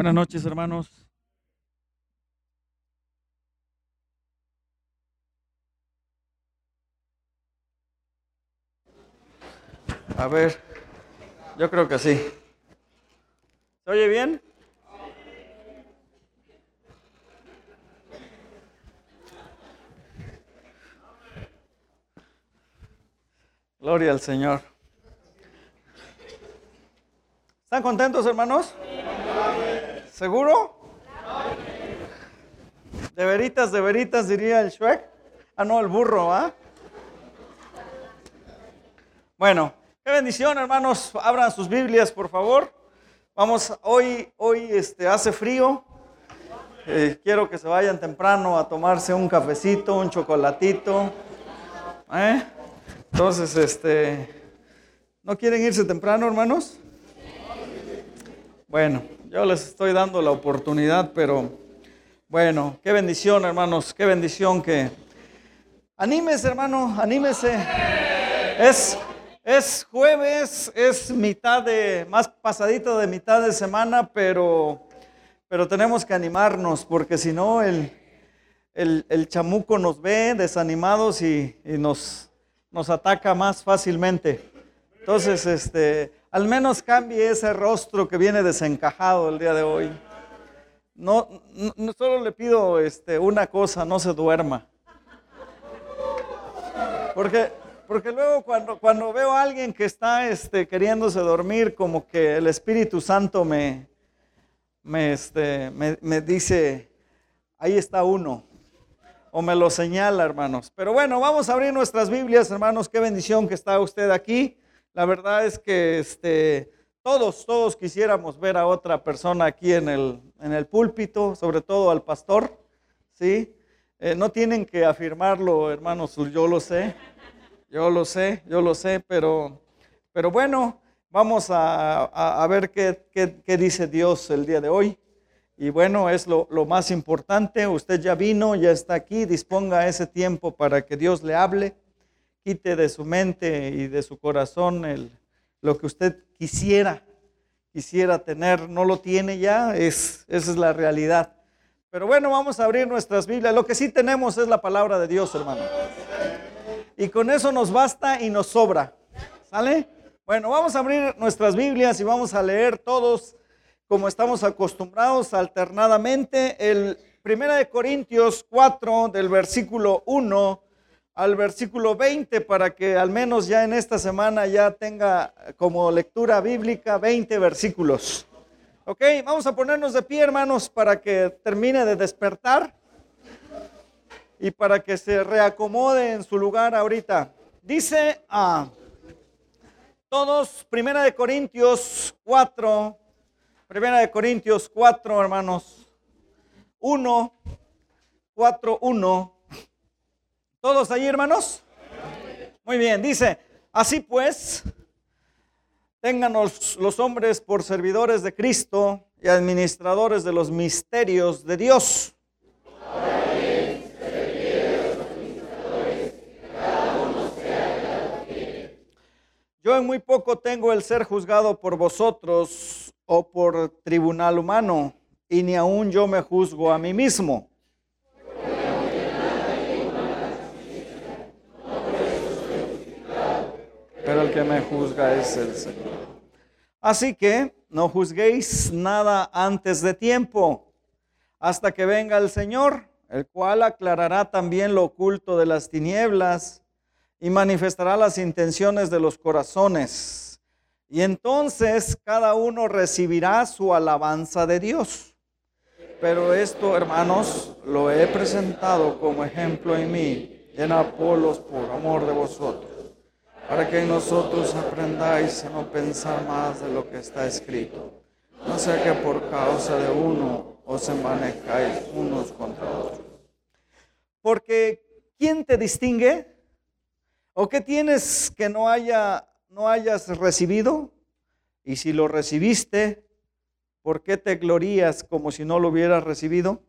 Buenas noches, hermanos. A ver, yo creo que sí. ¿Se oye bien? Gloria al Señor. ¿Están contentos, hermanos? ¿Seguro? De veritas, de veritas, diría el Shrek. Ah, no, el burro, ¿ah? Bueno, qué bendición, hermanos. Abran sus Biblias, por favor. Vamos, hoy, hoy este, hace frío. Eh, quiero que se vayan temprano a tomarse un cafecito, un chocolatito. ¿eh? Entonces, este, ¿no quieren irse temprano, hermanos? Bueno, yo les estoy dando la oportunidad, pero bueno, qué bendición, hermanos, qué bendición que anímese, hermano, anímese. Es es jueves, es mitad de más pasadito de mitad de semana, pero pero tenemos que animarnos porque si no el, el, chamuco nos ve desanimados y, y nos nos ataca más fácilmente. Entonces, este, al menos cambie ese rostro que viene desencajado el día de hoy. No, solo le pido este, una cosa, no se duerma. Porque, porque luego cuando, cuando veo a alguien que está este, queriéndose dormir, como que el Espíritu Santo me, me, este, me, me dice, ahí está uno o me lo señala, hermanos. Pero bueno, vamos a abrir nuestras Biblias, hermanos. Qué bendición que está usted aquí. La verdad es que este, todos, todos quisiéramos ver a otra persona aquí en el, en el púlpito, sobre todo al pastor, ¿sí? Eh, no tienen que afirmarlo, hermanos, yo lo sé, yo lo sé, yo lo sé, pero, pero bueno, vamos a, a, ver qué, qué, qué dice Dios el día de hoy. Y bueno, es lo, más importante. Usted ya vino, ya está aquí. Disponga ese tiempo para que Dios le hable. Quite de su mente y de su corazón el, lo que usted quisiera, quisiera tener. No lo tiene ya. Es, esa es la realidad. Pero bueno, vamos a abrir nuestras Biblias. Lo que sí tenemos es la palabra de Dios, hermano. Y con eso nos basta y nos sobra. ¿Sale? Bueno, vamos a abrir nuestras Biblias y vamos a leer todos como estamos acostumbrados alternadamente, el 1 de Corintios 4 del versículo 1 al versículo 20 para que al menos ya en esta semana ya tenga como lectura bíblica 20 versículos. Ok, vamos a ponernos de pie hermanos para que termine de despertar y para que se reacomode en su lugar ahorita. Dice a todos, Primera de Corintios 4, Primera de Corintios 4, hermanos. 1, 4, 1. ¿Todos ahí, hermanos? Muy bien, dice, así pues, ténganos los hombres por servidores de Cristo y administradores de los misterios de Dios. Yo en muy poco tengo el ser juzgado por vosotros o por tribunal humano, y ni aun yo me juzgo a mí mismo. Pero el que me juzga es el Señor. Así que no juzguéis nada antes de tiempo, hasta que venga el Señor, el cual aclarará también lo oculto de las tinieblas y manifestará las intenciones de los corazones y entonces cada uno recibirá su alabanza de Dios. Pero esto, hermanos, lo he presentado como ejemplo en mí, en Apolos por amor de vosotros, para que nosotros aprendáis a no pensar más de lo que está escrito. No sea que por causa de uno os envanezcáis unos contra otros. Porque ¿quién te distingue? ¿O qué tienes que no haya no hayas recibido? Y si lo recibiste, ¿por qué te glorías como si no lo hubieras recibido?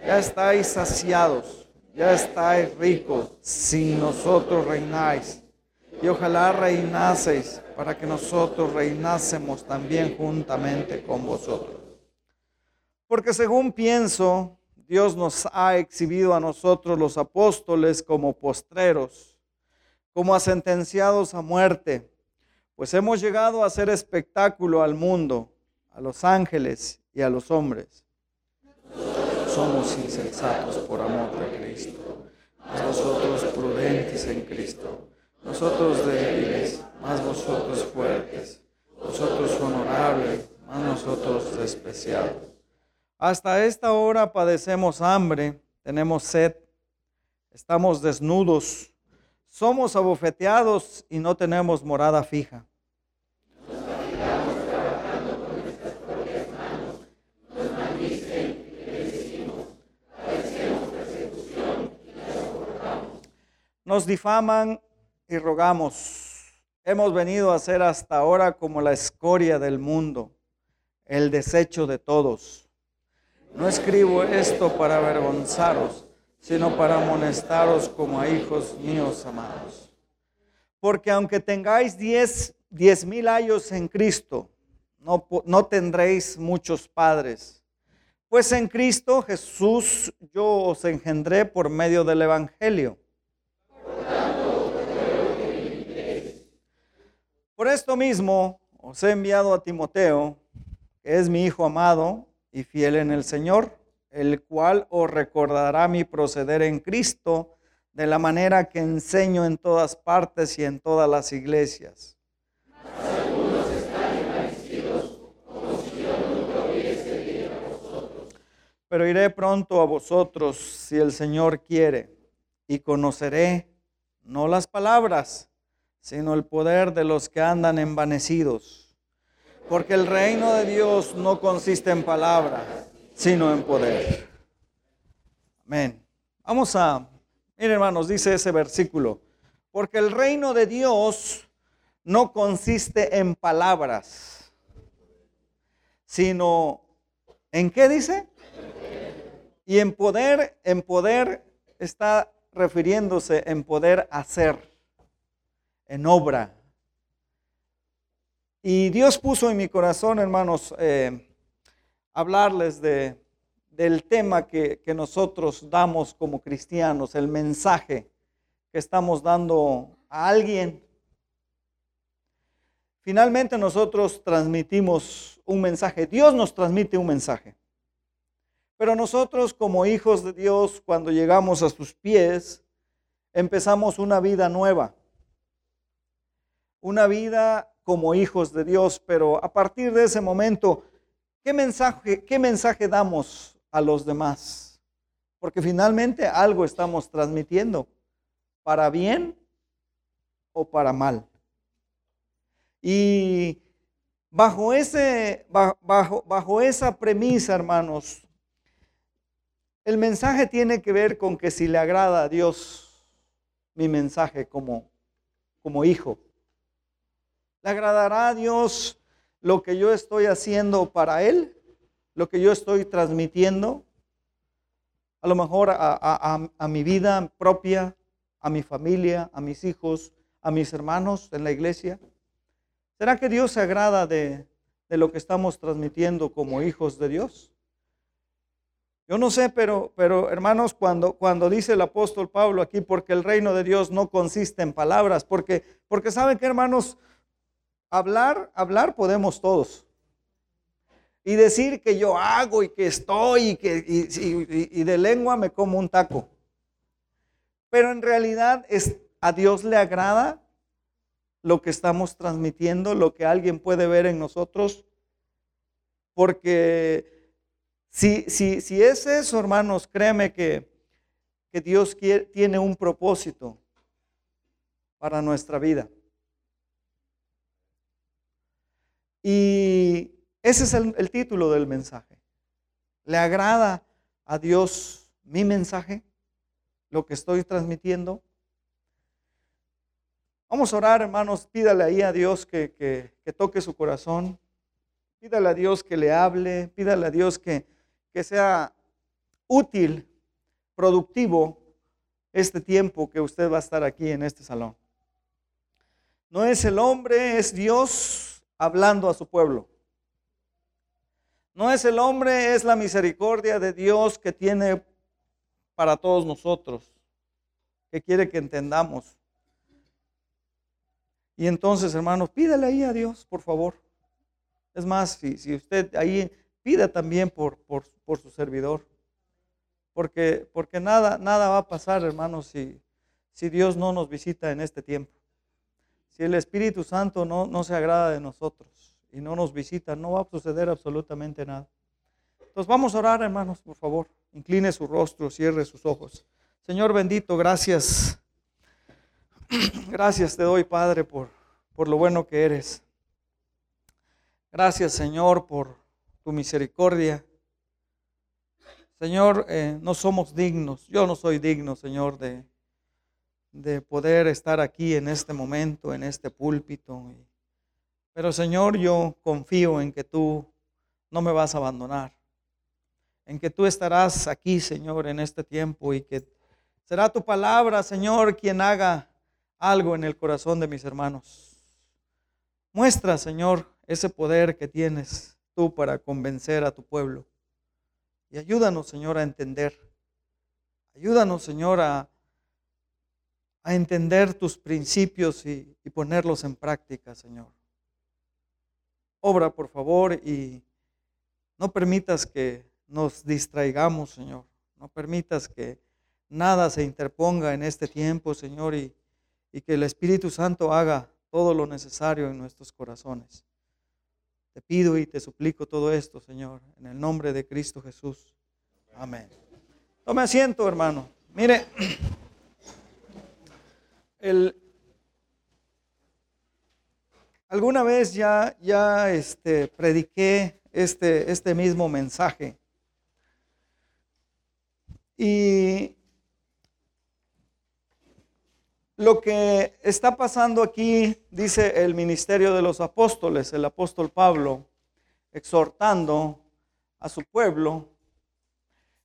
Ya estáis saciados, ya estáis ricos, sin nosotros reináis. Y ojalá reinaseis para que nosotros reinásemos también juntamente con vosotros. Porque según pienso, Dios nos ha exhibido a nosotros los apóstoles como postreros, como a sentenciados a muerte, pues hemos llegado a hacer espectáculo al mundo, a los ángeles y a los hombres. Somos insensatos por amor de Cristo, mas vosotros prudentes en Cristo, nosotros débiles, más vosotros fuertes, vosotros honorables, más nosotros despreciados. Hasta esta hora padecemos hambre, tenemos sed, estamos desnudos, somos abofeteados y no tenemos morada fija. Nos difaman y rogamos. Hemos venido a ser hasta ahora como la escoria del mundo, el desecho de todos. No escribo esto para avergonzaros, sino para amonestaros como a hijos míos amados. Porque aunque tengáis diez, diez mil años en Cristo, no, no tendréis muchos padres. Pues en Cristo Jesús yo os engendré por medio del Evangelio Por esto mismo os he enviado a Timoteo, que es mi hijo amado y fiel en el Señor, el cual os recordará mi proceder en Cristo de la manera que enseño en todas partes y en todas las iglesias. Pero iré pronto a vosotros si el Señor quiere, y conoceré no las palabras, sino el poder de los que andan envanecidos. Porque el reino de Dios no consiste en palabra, sino en poder. Amén. Vamos a, miren hermanos, dice ese versículo, porque el reino de Dios no consiste en palabras, sino en qué dice? Y en poder, en poder está refiriéndose en poder hacer en obra. Y Dios puso en mi corazón, hermanos, eh, hablarles de, del tema que, que nosotros damos como cristianos, el mensaje que estamos dando a alguien. Finalmente nosotros transmitimos un mensaje, Dios nos transmite un mensaje. Pero nosotros como hijos de Dios, cuando llegamos a sus pies, empezamos una vida nueva una vida como hijos de Dios, pero a partir de ese momento, ¿qué mensaje, qué mensaje damos a los demás? Porque finalmente algo estamos transmitiendo, para bien o para mal. Y bajo, ese, bajo, bajo esa premisa, hermanos, el mensaje tiene que ver con que si le agrada a Dios mi mensaje como, como hijo. ¿Le agradará a Dios lo que yo estoy haciendo para Él? ¿Lo que yo estoy transmitiendo? A lo mejor a, mi vida propia, a mi familia, a mis hijos, a mis hermanos en la iglesia. ¿Será que Dios se agrada de, de lo que estamos transmitiendo como hijos de Dios? Yo no sé, pero, pero hermanos, cuando, cuando dice el apóstol Pablo aquí, porque el reino de Dios no consiste en palabras, porque, porque saben que hermanos, Hablar, hablar podemos todos. Y decir que yo hago y que estoy y, que, y, de lengua me como un taco. Pero en realidad es, a Dios le agrada lo que estamos transmitiendo, lo que alguien puede ver en nosotros. Porque si, si, si es eso, hermanos, créeme que, que Dios quiere, tiene un propósito para nuestra vida. Y ese es el, título del mensaje. ¿Le agrada a Dios mi mensaje? Lo que estoy transmitiendo. Vamos a orar, hermanos. Pídale ahí a Dios que, que, toque su corazón. Pídale a Dios que le hable. Pídale a Dios que, que sea útil, productivo este tiempo que usted va a estar aquí en este salón. No es el hombre, es Dios hablando a su pueblo. No es el hombre, es la misericordia de Dios que tiene para todos nosotros, que quiere que entendamos. Y entonces, hermanos, pídele ahí a Dios, por favor. Es más, si, si usted ahí pida también por, por, por su servidor. Porque, porque nada, nada va a pasar, hermanos, si, si Dios no nos visita en este tiempo. Si el Espíritu Santo no, no se agrada de nosotros y no nos visita, no va a suceder absolutamente nada. Entonces vamos a orar, hermanos, por favor. Incline su rostro, cierre sus ojos. Señor bendito, gracias. Gracias te doy, Padre, por, por lo bueno que eres. Gracias, Señor, por tu misericordia. Señor, eh, no somos dignos. Yo no soy digno, Señor, de, de poder estar aquí en este momento, en este púlpito. Pero, Señor, yo confío en que tú no me vas a abandonar. En que tú estarás aquí, Señor, en este tiempo y que será tu palabra, Señor, quien haga algo en el corazón de mis hermanos. Muestra, Señor, ese poder que tienes tú para convencer a tu pueblo. Y ayúdanos, Señor, a entender. Ayúdanos, Señor, a, a entender tus principios y, ponerlos en práctica, Señor. Obra, por favor, y no permitas que nos distraigamos, Señor. No permitas que nada se interponga en este tiempo, Señor, y y que el Espíritu Santo haga todo lo necesario en nuestros corazones. Te pido y te suplico todo esto, Señor, en el nombre de Cristo Jesús. Amén. Tome asiento, hermano. Mire, alguna vez ya, ya este, prediqué este, este mismo mensaje. Y lo que está pasando aquí, dice el ministerio de los apóstoles, el apóstol Pablo, exhortando a su pueblo.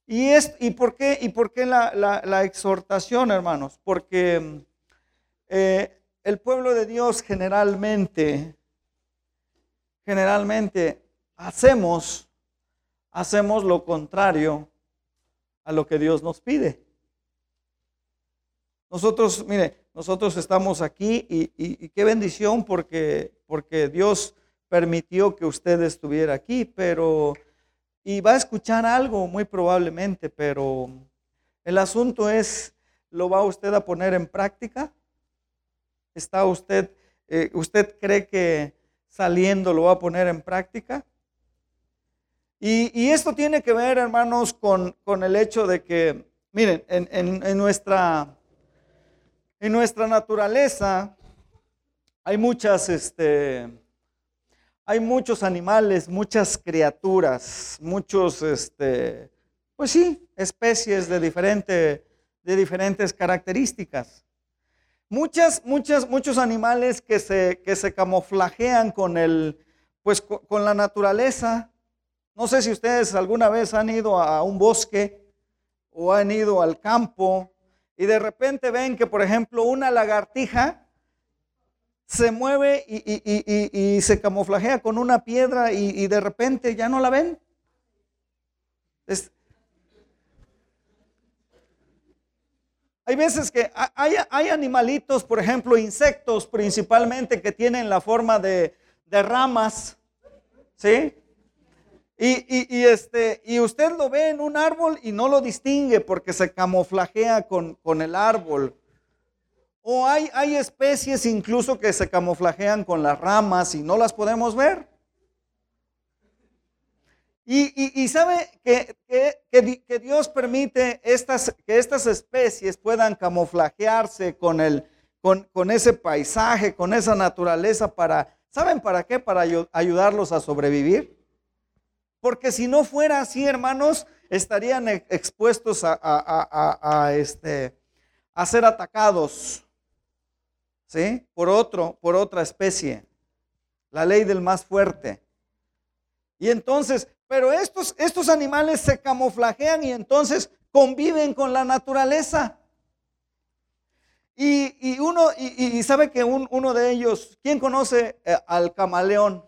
¿Y, es, y por qué, y por qué la, exhortación, hermanos? Porque eh, el pueblo de Dios generalmente, generalmente hacemos, hacemos lo contrario a lo que Dios nos pide. Nosotros, mire, nosotros estamos aquí y, qué bendición porque, porque Dios permitió que usted estuviera aquí, pero, y va a escuchar algo muy probablemente, pero el asunto es, ¿lo va usted a poner en práctica? ¿Está usted, eh, usted cree que saliendo lo va a poner en práctica? Y, esto tiene que ver, hermanos, con, el hecho de que, miren, en nuestra en nuestra naturaleza hay muchas, este, hay muchos animales, muchas criaturas, muchos, este, pues sí, especies de, diferente, de diferentes características. Muchas, muchas, muchos animales que se, que se camuflajean con, el, pues, con la naturaleza. No sé si ustedes alguna vez han ido a un bosque o han ido al campo y de repente ven que, por ejemplo, una lagartija se mueve y, se camuflajea con una piedra y, de repente ya no la ven. Hay veces que hay, animalitos, por ejemplo, insectos principalmente, que tienen la forma de, ramas, ¿sí? Y, este, y usted lo ve en un árbol y no lo distingue porque se camuflajea con, el árbol. O hay, hay, especies incluso que se camuflajean con las ramas y no las podemos ver. Y, sabe que, que, Dios permite estas, que estas especies puedan camuflajearse con, el, con, con ese paisaje, con esa naturaleza para, ¿saben para qué? Para ayudarlos a sobrevivir. Porque si no fuera así, hermanos, estarían expuestos a, este, a ser atacados, ¿sí? Por otro, por otra especie. La ley del más fuerte. Y entonces, pero estos, estos animales se camuflajean y entonces conviven con la naturaleza. Y, uno, y, sabe que uno de ellos, ¿quién conoce eh, al camaleón?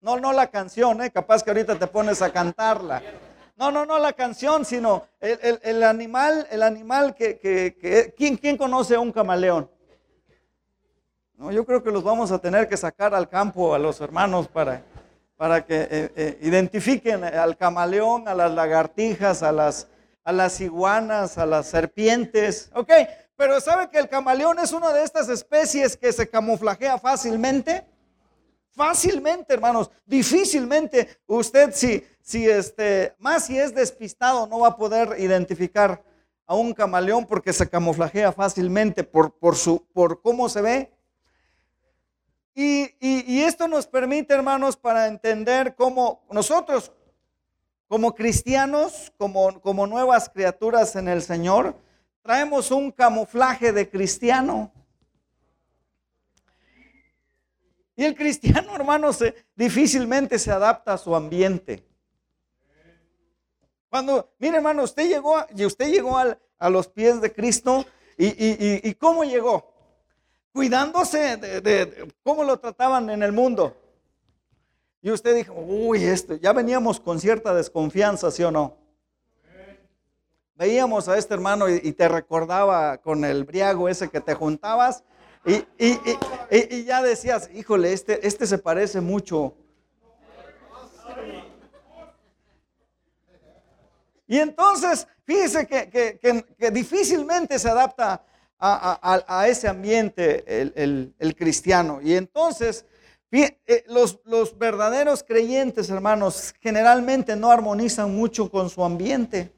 No, no la canción, ¿eh? capaz que ahorita te pones a cantarla. No, no, no la canción, sino el, animal, el animal que, que, ¿quién, ¿quién, conoce a un camaleón? No, yo creo que los vamos a tener que sacar al campo a los hermanos para, para que eh, eh, identifiquen al camaleón, a las lagartijas, a las, a las iguanas, a las serpientes. Ok, pero ¿sabe que el camaleón es una de estas especies que se camuflajea fácilmente? Fácilmente, hermanos. Difícilmente usted si, si este, más si es despistado, no va a poder identificar a un camaleón porque se camuflajea fácilmente por, por, su, por cómo se ve. Y, y, esto nos permite, hermanos, para entender cómo nosotros, como cristianos, como, nuevas criaturas en el Señor, traemos un camuflaje de cristiano. Y el cristiano, hermano, se, difícilmente se adapta a su ambiente. Cuando, mire, hermano, usted llegó, y usted llegó a los pies de Cristo, y, cómo llegó? Cuidándose de, cómo lo trataban en el mundo. Y usted dijo, uy, esto, ya veníamos con cierta desconfianza, ¿sí o no? Veíamos a este hermano y, te recordaba con el briago ese que te juntabas y, ya decías, híjole, este, este se parece mucho. Y entonces, fíjese que, difícilmente se adapta a, ese ambiente el, cristiano. Y entonces, eh, los, verdaderos creyentes, hermanos, generalmente no armonizan mucho con su ambiente.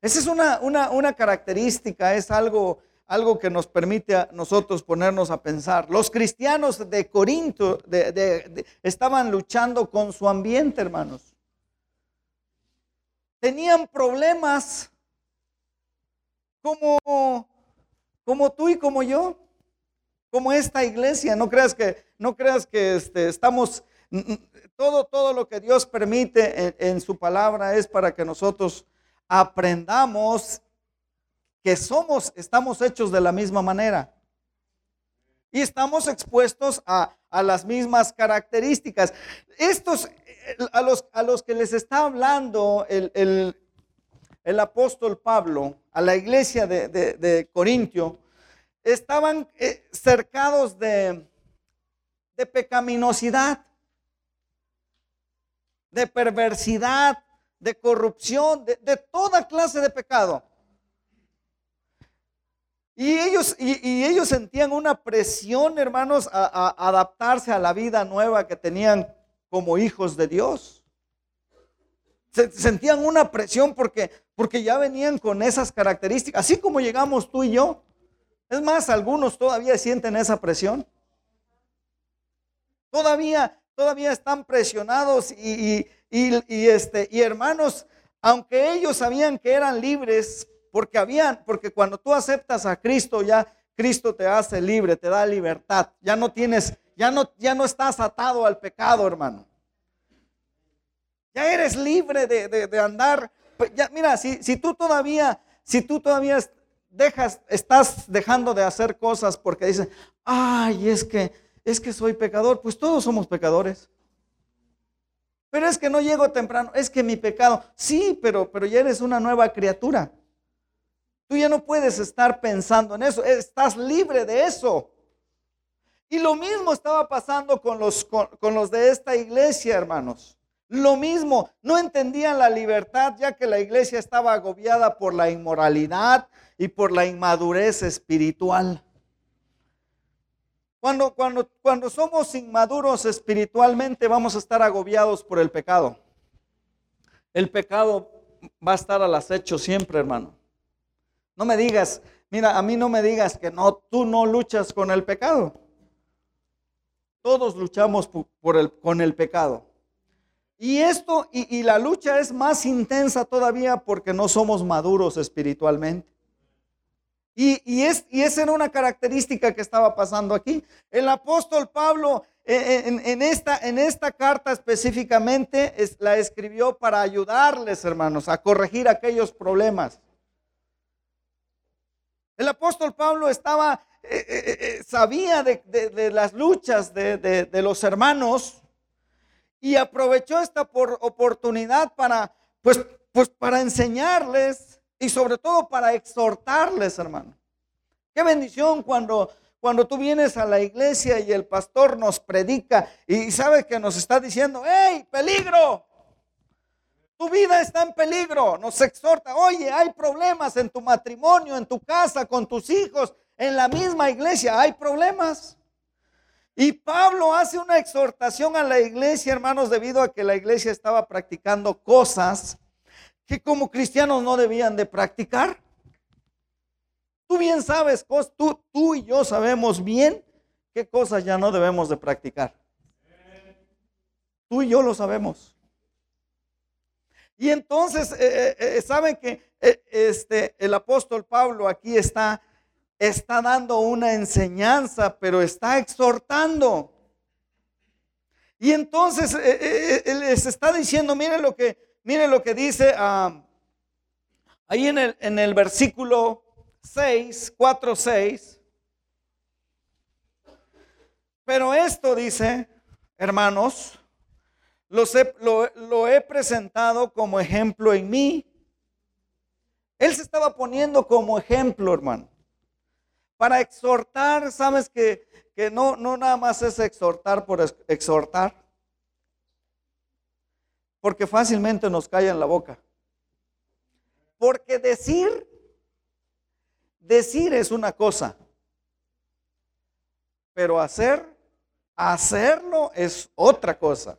Esa es una, una característica, es algo algo que nos permite a nosotros ponernos a pensar. Los cristianos de Corinto estaban luchando con su ambiente, hermanos. Tenían problemas como, como tú y como yo, como esta iglesia. No creas que, no creas que este, estamos, todo, todo lo que Dios permite en, su palabra es para que nosotros aprendamos que somos, estamos hechos de la misma manera. Y estamos expuestos a, las mismas características. Estos, a los, a los que les está hablando el, apóstol Pablo, a la iglesia de, Corintio, estaban eh, cercados de, de pecaminosidad, de perversidad, de corrupción, de toda clase de pecado. Y ellos, y, ellos sentían una presión, hermanos, a, adaptarse a la vida nueva que tenían como hijos de Dios. Sentían una presión porque, porque ya venían con esas características, así como llegamos tú y yo. Es más, algunos todavía sienten esa presión. Todavía, todavía están presionados y, y, este, y hermanos, aunque ellos sabían que eran libres, porque habían, porque cuando tú aceptas a Cristo ya Cristo te hace libre, te da libertad. Ya no tienes, ya no, ya no estás atado al pecado, hermano. Ya eres libre de, andar. Pues mira, si, si tú todavía, si tú todavía dejas, estás dejando de hacer cosas porque dicen, ay, es que, es que soy pecador, pues todos somos pecadores. Pero es que no llego temprano, es que mi pecado, sí, pero, pero ya eres una nueva criatura. Tú ya no puedes estar pensando en eso, estás libre de eso. Y lo mismo estaba pasando con los, con, los de esta iglesia, hermanos. Lo mismo, no entendían la libertad ya que la iglesia estaba agobiada por la inmoralidad y por la inmadurez espiritual. Cuando, cuando, cuando somos inmaduros espiritualmente vamos a estar agobiados por el pecado. El pecado va a estar al acecho siempre, hermano. No me digas, mira, a mí no me digas que no, tú no luchas con el pecado. Todos luchamos por el, con el pecado. Y esto, y, la lucha es más intensa todavía porque no somos maduros espiritualmente. Y, y, es, y esa era una característica que estaba pasando aquí. El apóstol Pablo eh, eh, en, esta, en esta carta específicamente la escribió para ayudarles, hermanos, a corregir aquellos problemas. El apóstol Pablo estaba, eh, eh, eh, sabía de, las luchas de, los hermanos y aprovechó esta oportunidad para, pues, pues para enseñarles y sobre todo para exhortarles, hermano. Qué bendición cuando, cuando tú vienes a la iglesia y el pastor nos predica y sabe que nos está diciendo, hey, peligro, tu vida está en peligro, nos exhorta, oye, hay problemas en tu matrimonio, en tu casa, con tus hijos, en la misma iglesia, hay problemas. Y Pablo hace una exhortación a la iglesia, hermanos, debido a que la iglesia estaba practicando cosas que como cristianos no debían de practicar. Tú bien sabes, tú, tú y yo sabemos bien qué cosas ya no debemos de practicar. Tú y yo lo sabemos. Y entonces, eh, eh, eh, saben que este, el apóstol Pablo aquí está, está dando una enseñanza, pero está exhortando. Y entonces él les está diciendo, miren lo que, miren lo que dice ah, ahí en el, en el versículo 6, 4, 6. Pero esto dice, hermanos, lo, he presentado como ejemplo en mí. Él se estaba poniendo como ejemplo, hermano. Para exhortar, sabes que, que no, no nada más es exhortar por exhortar. Porque fácilmente nos en la boca. Porque decir, decir es una cosa. Pero hacer, hacerlo es otra cosa.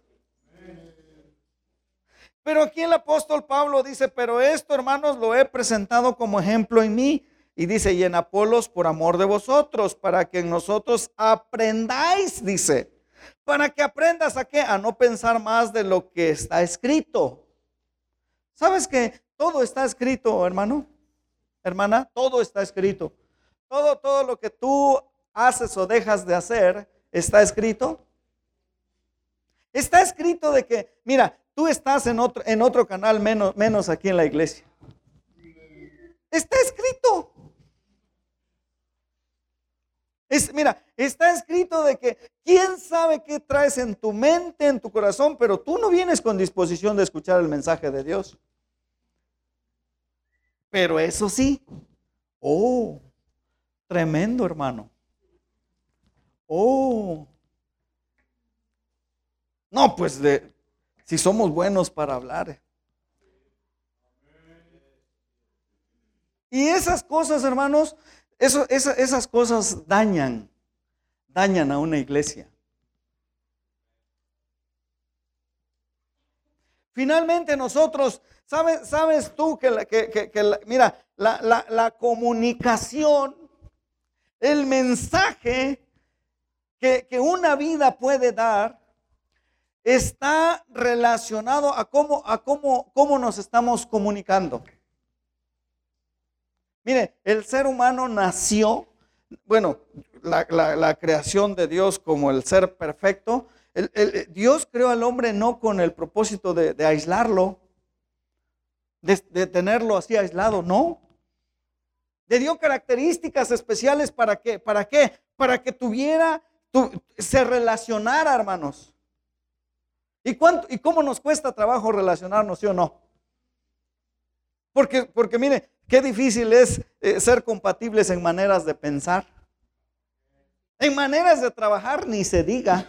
Pero aquí el apóstol Pablo dice, pero esto hermanos lo he presentado como ejemplo en mí. Y dice, y en Apolos por amor de vosotros, para que en nosotros aprendáis, dice. Para que aprendas a qué? A no pensar más de lo que está escrito. ¿Sabes que todo está escrito, hermano? Hermana, todo está escrito. Todo, todo lo que tú haces o dejas de hacer está escrito. Está escrito de que, mira, Tú estás en otro, en otro canal menos, menos aquí en la iglesia. Está escrito. Es, mira, está escrito de que quién sabe qué traes en tu mente, en tu corazón, pero tú no vienes con disposición de escuchar el mensaje de Dios. Pero eso sí, oh, tremendo hermano. Oh, no, pues de, si somos buenos para hablar. Y esas cosas, hermanos, esas, cosas dañan, dañan a una iglesia. Finalmente nosotros, ¿sabes, sabes tú que, mira, la, la, comunicación, el mensaje que, que una vida puede dar, está relacionado a cómo, a cómo, cómo nos estamos comunicando. Mire, el ser humano nació, bueno, la, creación de Dios como el ser perfecto, Dios creó al hombre no con el propósito de, aislarlo, de, tenerlo así aislado, no. Le dio características especiales para qué, para qué, para que tuviera, se relacionara, hermanos. ¿Y, cuánto, ¿Y cómo nos cuesta trabajo relacionarnos, sí o no? Porque, porque mire, qué difícil es eh, ser compatibles en maneras de pensar. En maneras de trabajar ni se diga.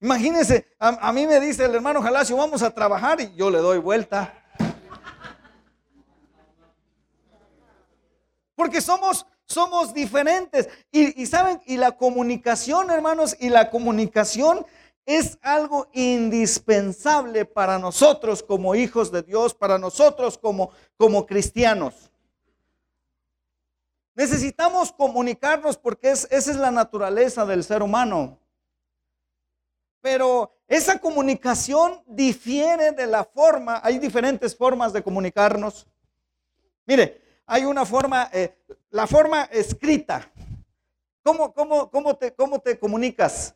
Imagínense, a, mí me dice el hermano Jalacio, vamos a trabajar y yo le doy vuelta. Porque somos, somos diferentes. Y, saben, y la comunicación, hermanos, y la comunicación es algo indispensable para nosotros como hijos de Dios, para nosotros como, como cristianos. Necesitamos comunicarnos porque esa es la naturaleza del ser humano. Pero esa comunicación difiere de la forma, hay diferentes formas de comunicarnos. Mire, hay una forma, eh, la forma escrita. ¿Cómo, cómo, cómo, te, ¿Cómo te comunicas?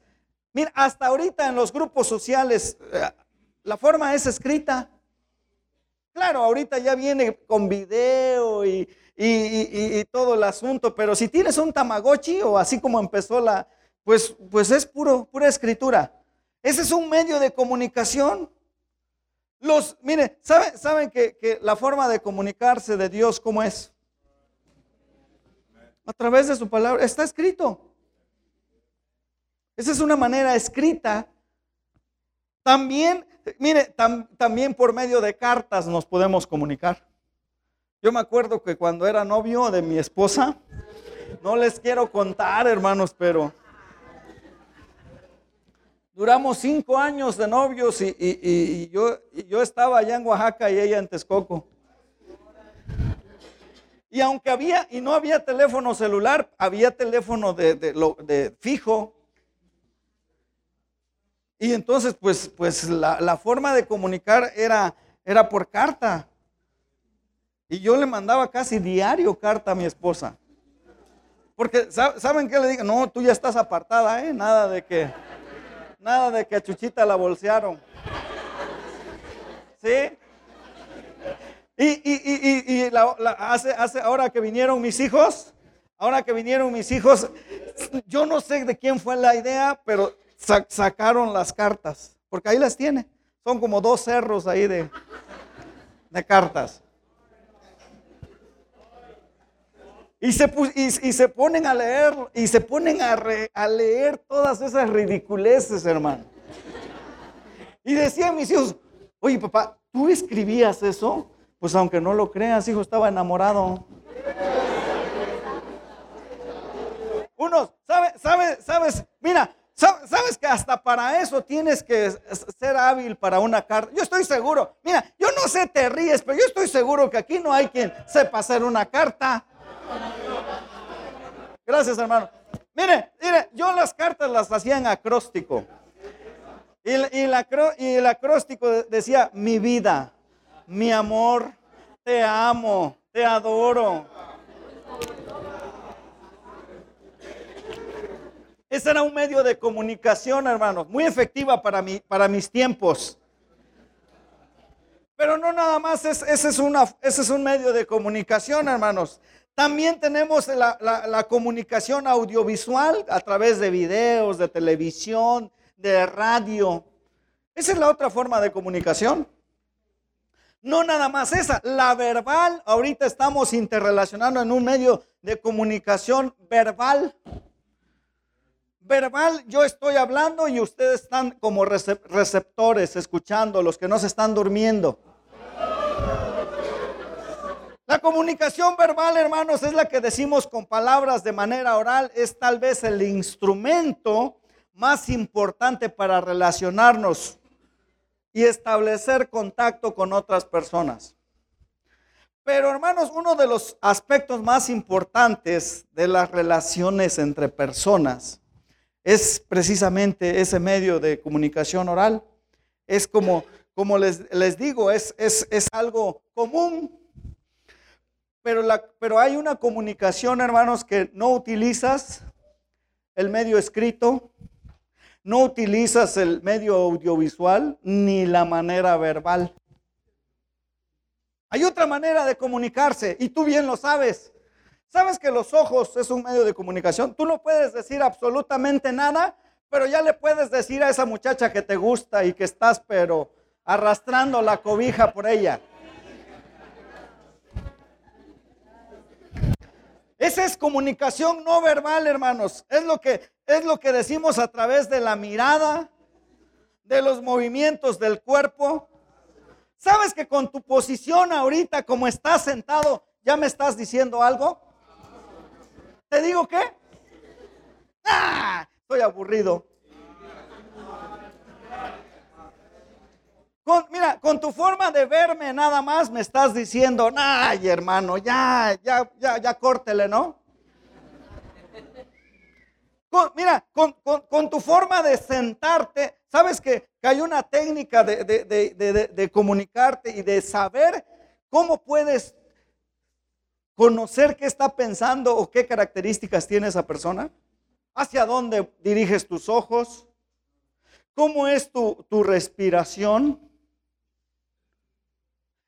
Mira, hasta ahorita en los grupos sociales, eh, la forma es escrita. Claro, ahorita ya viene con video y, todo el asunto, pero si tienes un Tamagotchi o así como empezó la, pues, pues es puro, pura escritura. Ese es un medio de comunicación. Los, mire, ¿saben, saben que, que la forma de comunicarse de Dios cómo es? A través de su palabra. Está escrito. Esa es una manera escrita. También, mire, también por medio de cartas nos podemos comunicar. Yo me acuerdo que cuando era novio de mi esposa, no les quiero contar, hermanos, pero duramos cinco años de novios y, yo, yo estaba allá en Oaxaca y ella en Texcoco. Y aunque había, y no había teléfono celular, había teléfono de, de, fijo. Y entonces, pues, pues la, forma de comunicar era, era por carta. Y yo le mandaba casi diario carta a mi esposa. Porque, ¿saben qué le digo? No, tú ya estás apartada, ¿eh? Nada de que, nada de que a Chuchita la bolsearon. ¿Sí? Y, y, y, hace, hace, ahora que vinieron mis hijos, ahora que vinieron mis hijos, yo no sé de quién fue la idea, pero sacaron las cartas, porque ahí las tiene. Son como dos cerros ahí de, de cartas. Y se, y, se, ponen a leer, y se ponen a, a leer todas esas ridiculeces, hermano. Y decían mis hijos, oye papá, ¿tú escribías eso? Pues aunque no lo creas, hijo, estaba enamorado. Uno, ¿sabes? ¿Sabes? ¿Sabes? Mira, ¿sabes que hasta para eso tienes que ser hábil para una carta? Yo estoy seguro, mira, yo no sé, te ríes, pero yo estoy seguro que aquí no hay quien sepa hacer una carta. Gracias, hermano. Mire, mire, yo las cartas las hacía en acróstico. Y, y, el acróstico decía, mi vida, mi amor, te amo, te adoro. Ese era un medio de comunicación, hermanos, muy efectiva para, para mis tiempos. Pero no nada más, ese, es ese es un medio de comunicación, hermanos. También tenemos la, la, comunicación audiovisual a través de videos, de televisión, de radio. Esa es la otra forma de comunicación. No nada más esa, la verbal, ahorita estamos interrelacionando en un medio de comunicación verbal. Verbal, yo estoy hablando y ustedes están como receptores, escuchando, los que no se están durmiendo. La comunicación verbal, hermanos, es la que decimos con palabras de manera oral, es tal vez el instrumento más importante para relacionarnos y establecer contacto con otras personas. Pero hermanos, uno de los aspectos más importantes de las relaciones entre personas es precisamente ese medio de comunicación oral. Es como, como les, les digo, es, es, es, algo común. Pero, la, pero hay una comunicación, hermanos, que no utilizas el medio escrito, no utilizas el medio audiovisual ni la manera verbal. Hay otra manera de comunicarse y tú bien lo sabes. ¿Sabes que los ojos es un medio de comunicación? Tú no puedes decir absolutamente nada, pero ya le puedes decir a esa muchacha que te gusta y que estás pero arrastrando la cobija por ella. Esa es comunicación no verbal, hermanos. Es lo que es lo que decimos a través de la mirada, de los movimientos del cuerpo. ¿Sabes que con tu posición ahorita, como estás sentado, ya me estás diciendo algo? ¿Te digo qué? ¡Ah! Estoy aburrido. mira, con tu forma de verme nada más me estás diciendo, ay hermano, ya, ya, ya, ya córtele, ¿no? mira, con, tu forma de sentarte, sabes que, hay una técnica de, comunicarte y de saber cómo puedes conocer qué está pensando o qué características tiene esa persona. ¿Hacia dónde diriges tus ojos? ¿Cómo es tu, respiración?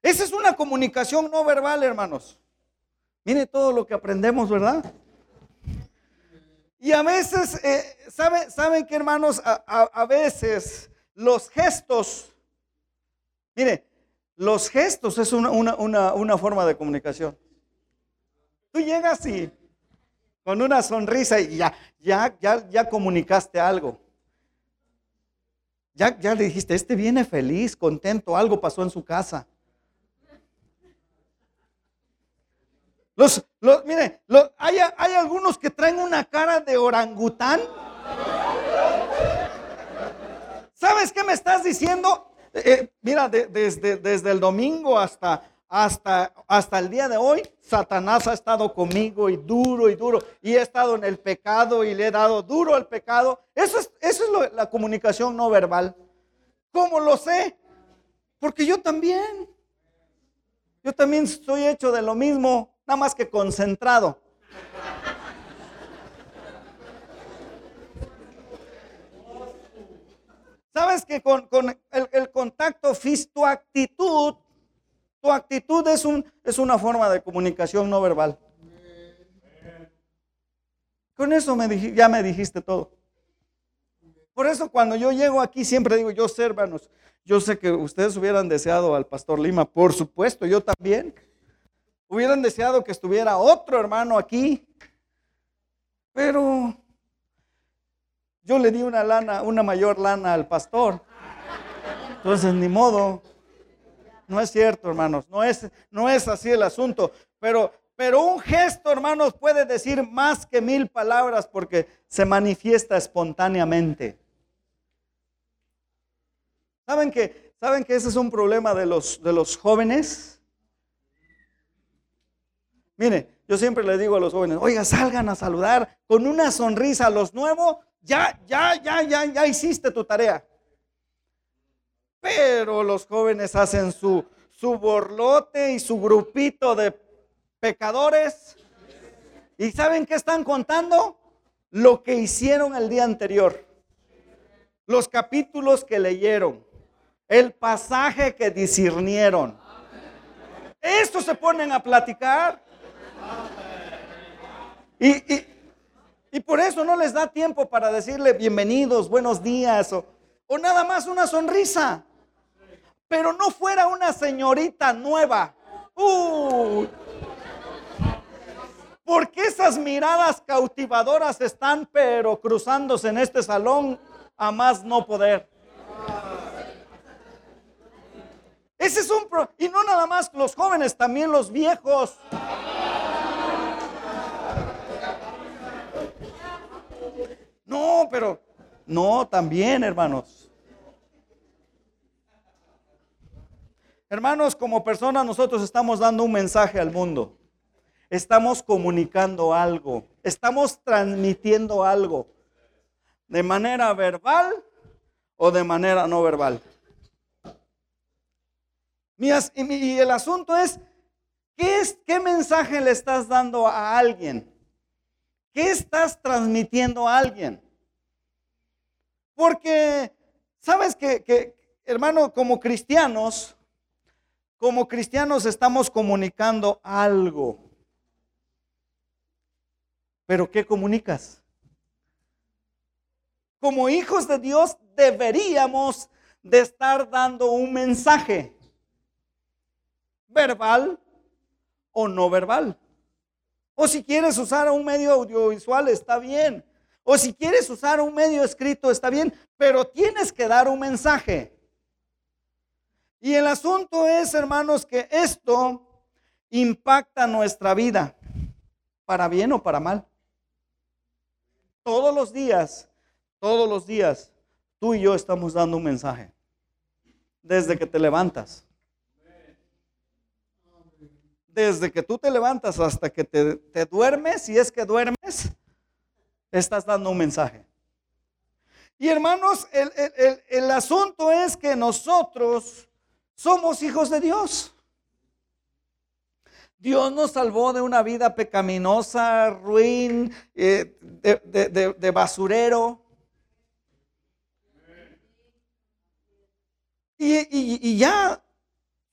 Esa es una comunicación no verbal, hermanos. Mire todo lo que aprendemos, ¿verdad? Y a veces, eh, ¿saben, ¿saben que hermanos? A, veces los gestos, mire, los gestos es una, una forma de comunicación. Tú llegas y con una sonrisa y ya, ya, ya, ya comunicaste algo. Ya, ya le dijiste, este viene feliz, contento, algo pasó en su casa. Los, los, mire, hay, hay, algunos que traen una cara de orangután. ¿Sabes qué me estás diciendo? Eh, eh, mira, desde, desde el domingo hasta, hasta, hasta el día de hoy, Satanás ha estado conmigo y duro y duro. Y he estado en el pecado y le he dado duro al pecado. Eso es, eso es la comunicación no verbal. ¿Cómo lo sé? Porque yo también. Yo también estoy hecho de lo mismo nada más que concentrado. Sabes que con, el, contacto físico, tu actitud, tu actitud es, un, es una forma de comunicación no verbal. Con eso ya me dijiste todo. Por eso cuando yo llego aquí siempre digo, yo sé yo sé que ustedes hubieran deseado al pastor Lima, por supuesto, yo también. Hubieran deseado que estuviera otro hermano aquí, pero yo le di una lana, una mayor lana al pastor. Entonces, ni modo. No es cierto, hermanos. No es, no es así el asunto. Pero, pero un gesto, hermanos, puede decir más que mil palabras porque se manifiesta espontáneamente. ¿Saben que, ¿saben que ese es un problema de los, de los jóvenes? Mire, yo siempre le digo a los jóvenes, oiga, salgan a saludar con una sonrisa a los nuevos, ya, ya, ya, ya, ya hiciste tu tarea. Pero los jóvenes hacen su, su borlote y su grupito de pecadores. ¿Y saben qué están contando? Lo que hicieron el día anterior. Los capítulos que leyeron. El pasaje que discernieron. Esto se ponen a platicar. Y, por eso no les da tiempo para decirle bienvenidos, buenos días o, nada más una sonrisa. Pero no fuera una señorita nueva. Uh, porque esas miradas cautivadoras están pero cruzándose en este salón a más no poder. Ese es un pro y no nada más los jóvenes, también los viejos. No, pero no, también, hermanos. Hermanos, como personas nosotros estamos dando un mensaje al mundo. Estamos comunicando algo. Estamos transmitiendo algo. De manera verbal o de manera no verbal. Y el asunto es, ¿qué, es, ¿qué mensaje le estás dando a alguien? ¿Qué estás transmitiendo a alguien? Porque, ¿sabes que, hermano, como cristianos, como cristianos estamos comunicando algo? Pero ¿qué comunicas? Como hijos de Dios deberíamos de estar dando un mensaje verbal o no verbal. O si quieres usar un medio audiovisual, está bien. O si quieres usar un medio escrito, está bien. Pero tienes que dar un mensaje. Y el asunto es, hermanos, que esto impacta nuestra vida, para bien o para mal. Todos los días, todos los días, tú y yo estamos dando un mensaje. Desde que te levantas desde que tú te levantas hasta que te, duermes, si es que duermes, estás dando un mensaje. Y hermanos, el, el, asunto es que nosotros somos hijos de Dios. Dios nos salvó de una vida pecaminosa, ruin, eh, de, basurero. y, ya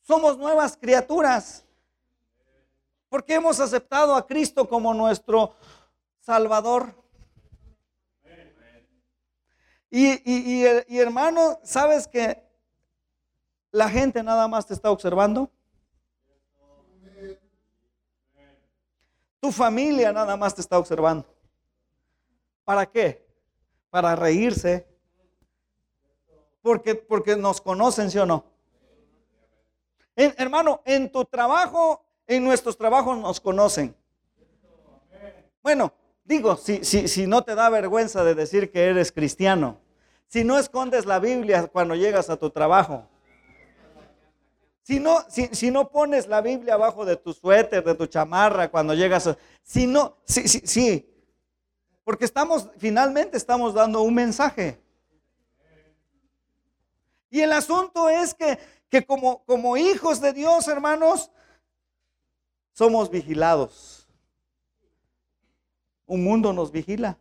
somos nuevas criaturas. Porque hemos aceptado a Cristo como nuestro Salvador. Y, y hermano, ¿sabes que la gente nada más te está observando? Tu familia nada más te está observando. ¿Para qué? Para reírse. Porque, porque nos conocen, ¿sí o no? hermano, en tu trabajo, en nuestros trabajos nos conocen. Bueno, digo, si, si, si no te da vergüenza de decir que eres cristiano, si no escondes la Biblia cuando llegas a tu trabajo, si no, si, no pones la Biblia abajo de tu suéter, de tu chamarra cuando llegas, a, si no, sí, sí, sí, porque estamos, finalmente estamos dando un mensaje. Y el asunto es que, que como, como hijos de Dios, hermanos, somos vigilados. Un mundo nos vigila.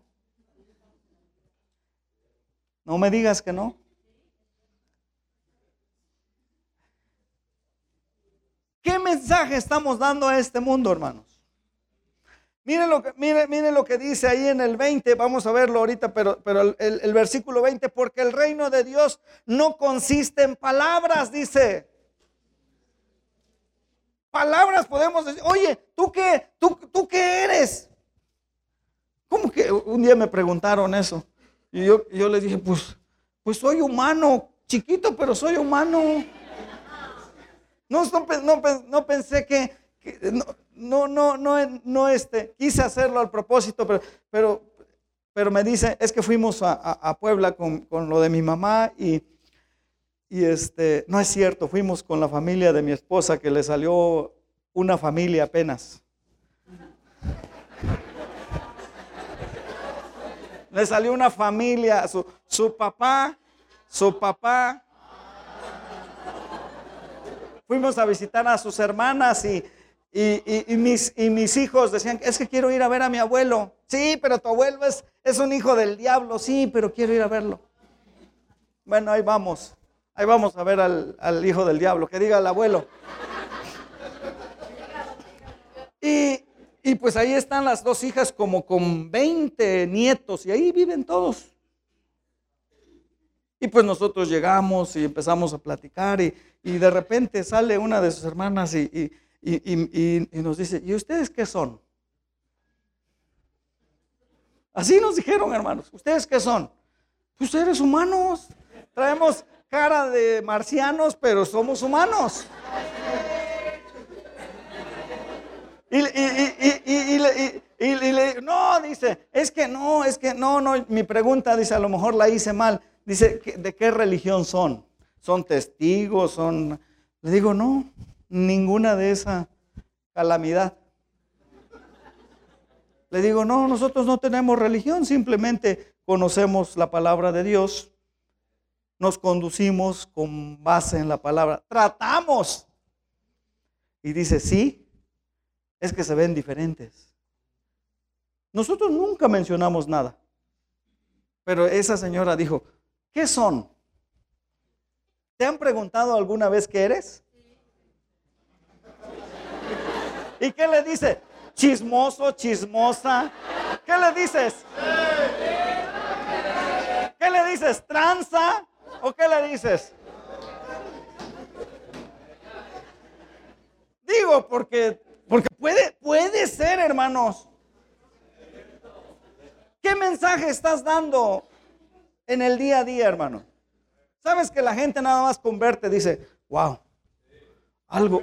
No me digas que no. ¿Qué mensaje estamos dando a este mundo, hermanos? Miren lo que, miren, lo que dice ahí en el 20, vamos a verlo ahorita, pero, pero el, el, versículo 20, porque el reino de Dios no consiste en palabras, dice. Palabras podemos decir, oye, ¿tú qué? ¿Tú, tú qué eres? ¿Cómo que un día me preguntaron eso? Y yo, yo les dije, pues, pues soy humano, chiquito, pero soy humano. No, no, pensé que, no, no, no, no, este, quise hacerlo al propósito, pero, pero, pero me dice, es que fuimos a, Puebla con, lo de mi mamá y, y este, no es cierto, fuimos con la familia de mi esposa que le salió una familia apenas. Le salió una familia, su, su papá, su papá, fuimos a visitar a sus hermanas y, y, mis, y mis hijos decían, es que quiero ir a ver a mi abuelo. Sí, pero tu abuelo es, es un hijo del diablo. Sí, pero quiero ir a verlo. Bueno, ahí vamos. Ahí vamos a ver al, al hijo del diablo. Que diga el abuelo. Y, y pues ahí están las dos hijas como con 20 nietos y ahí viven todos. Y pues nosotros llegamos y empezamos a platicar y, de repente sale una de sus hermanas y, nos dice, ¿y ustedes qué son? Así nos dijeron, hermanos, ¿ustedes qué son? Pues seres humanos. Traemos cara de marcianos, pero somos humanos. Y, le, no, dice, es que no, es que no, no, mi pregunta dice, a lo mejor la hice mal. Dice, ¿de qué religión son? ¿Son testigos? ¿Son...? Le digo, no, ninguna de esa calamidad. Le digo, no, nosotros no tenemos religión, simplemente conocemos la palabra de Dios, nos conducimos con base en la palabra, tratamos. Y dice, sí, es que se ven diferentes. Nosotros nunca mencionamos nada, pero esa señora dijo, ¿Qué son? ¿Te han preguntado alguna vez qué eres? ¿Y qué le dice? Chismoso, chismosa. ¿Qué le dices? ¿Qué le dices? ¿Tranza? ¿O qué le dices? Digo, porque, porque puede, puede ser, hermanos. ¿Qué mensaje estás dando en el día a día, hermano. Sabes que la gente nada más converte, dice, wow, algo,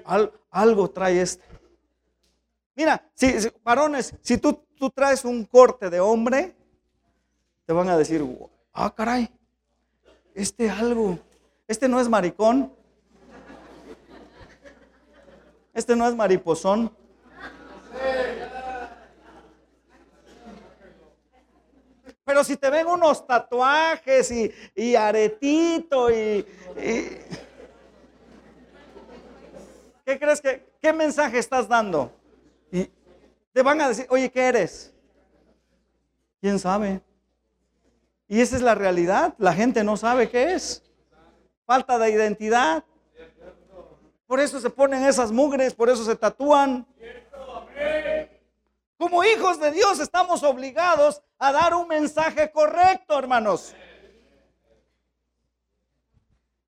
algo trae este. Mira, si, varones, si tú, tú traes un corte de hombre, te van a decir, ah, caray, este algo, este no es maricón, este no es mariposón. Pero si te ven unos tatuajes y, aretito y, ¿Qué crees que, qué mensaje estás dando? Y te van a decir, oye, ¿qué eres? ¿Quién sabe? Y esa es la realidad. La gente no sabe qué es. Falta de identidad. Por eso se ponen esas mugres, por eso se tatúan. Como hijos de Dios estamos obligados a dar un mensaje correcto, hermanos.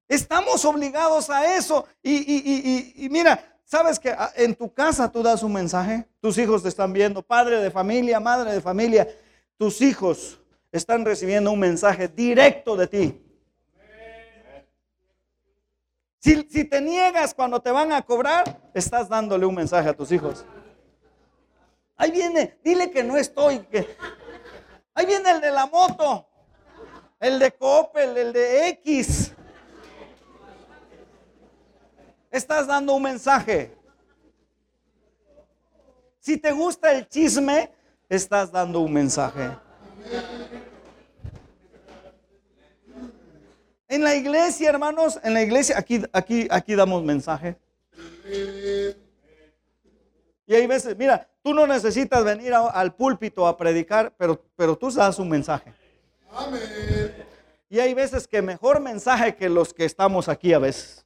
Estamos obligados a eso. Y, mira, sabes que ah, en tu casa tú das un mensaje, tus hijos te están viendo, padre de familia, madre de familia, tus hijos están recibiendo un mensaje directo de ti. Si, si, te niegas cuando te van a cobrar, estás dándole un mensaje a tus hijos. Ahí viene, dile que no estoy. Ahí viene el de la moto, el de Coppel, el de X. Estás dando un mensaje. Si te gusta el chisme, estás dando un mensaje. En la iglesia, hermanos, en la iglesia, aquí, aquí, aquí damos mensaje. Y hay veces, mira, tú no necesitas venir al púlpito a predicar, pero, pero tú das un mensaje. Y hay veces que mejor mensaje que los que estamos aquí a veces.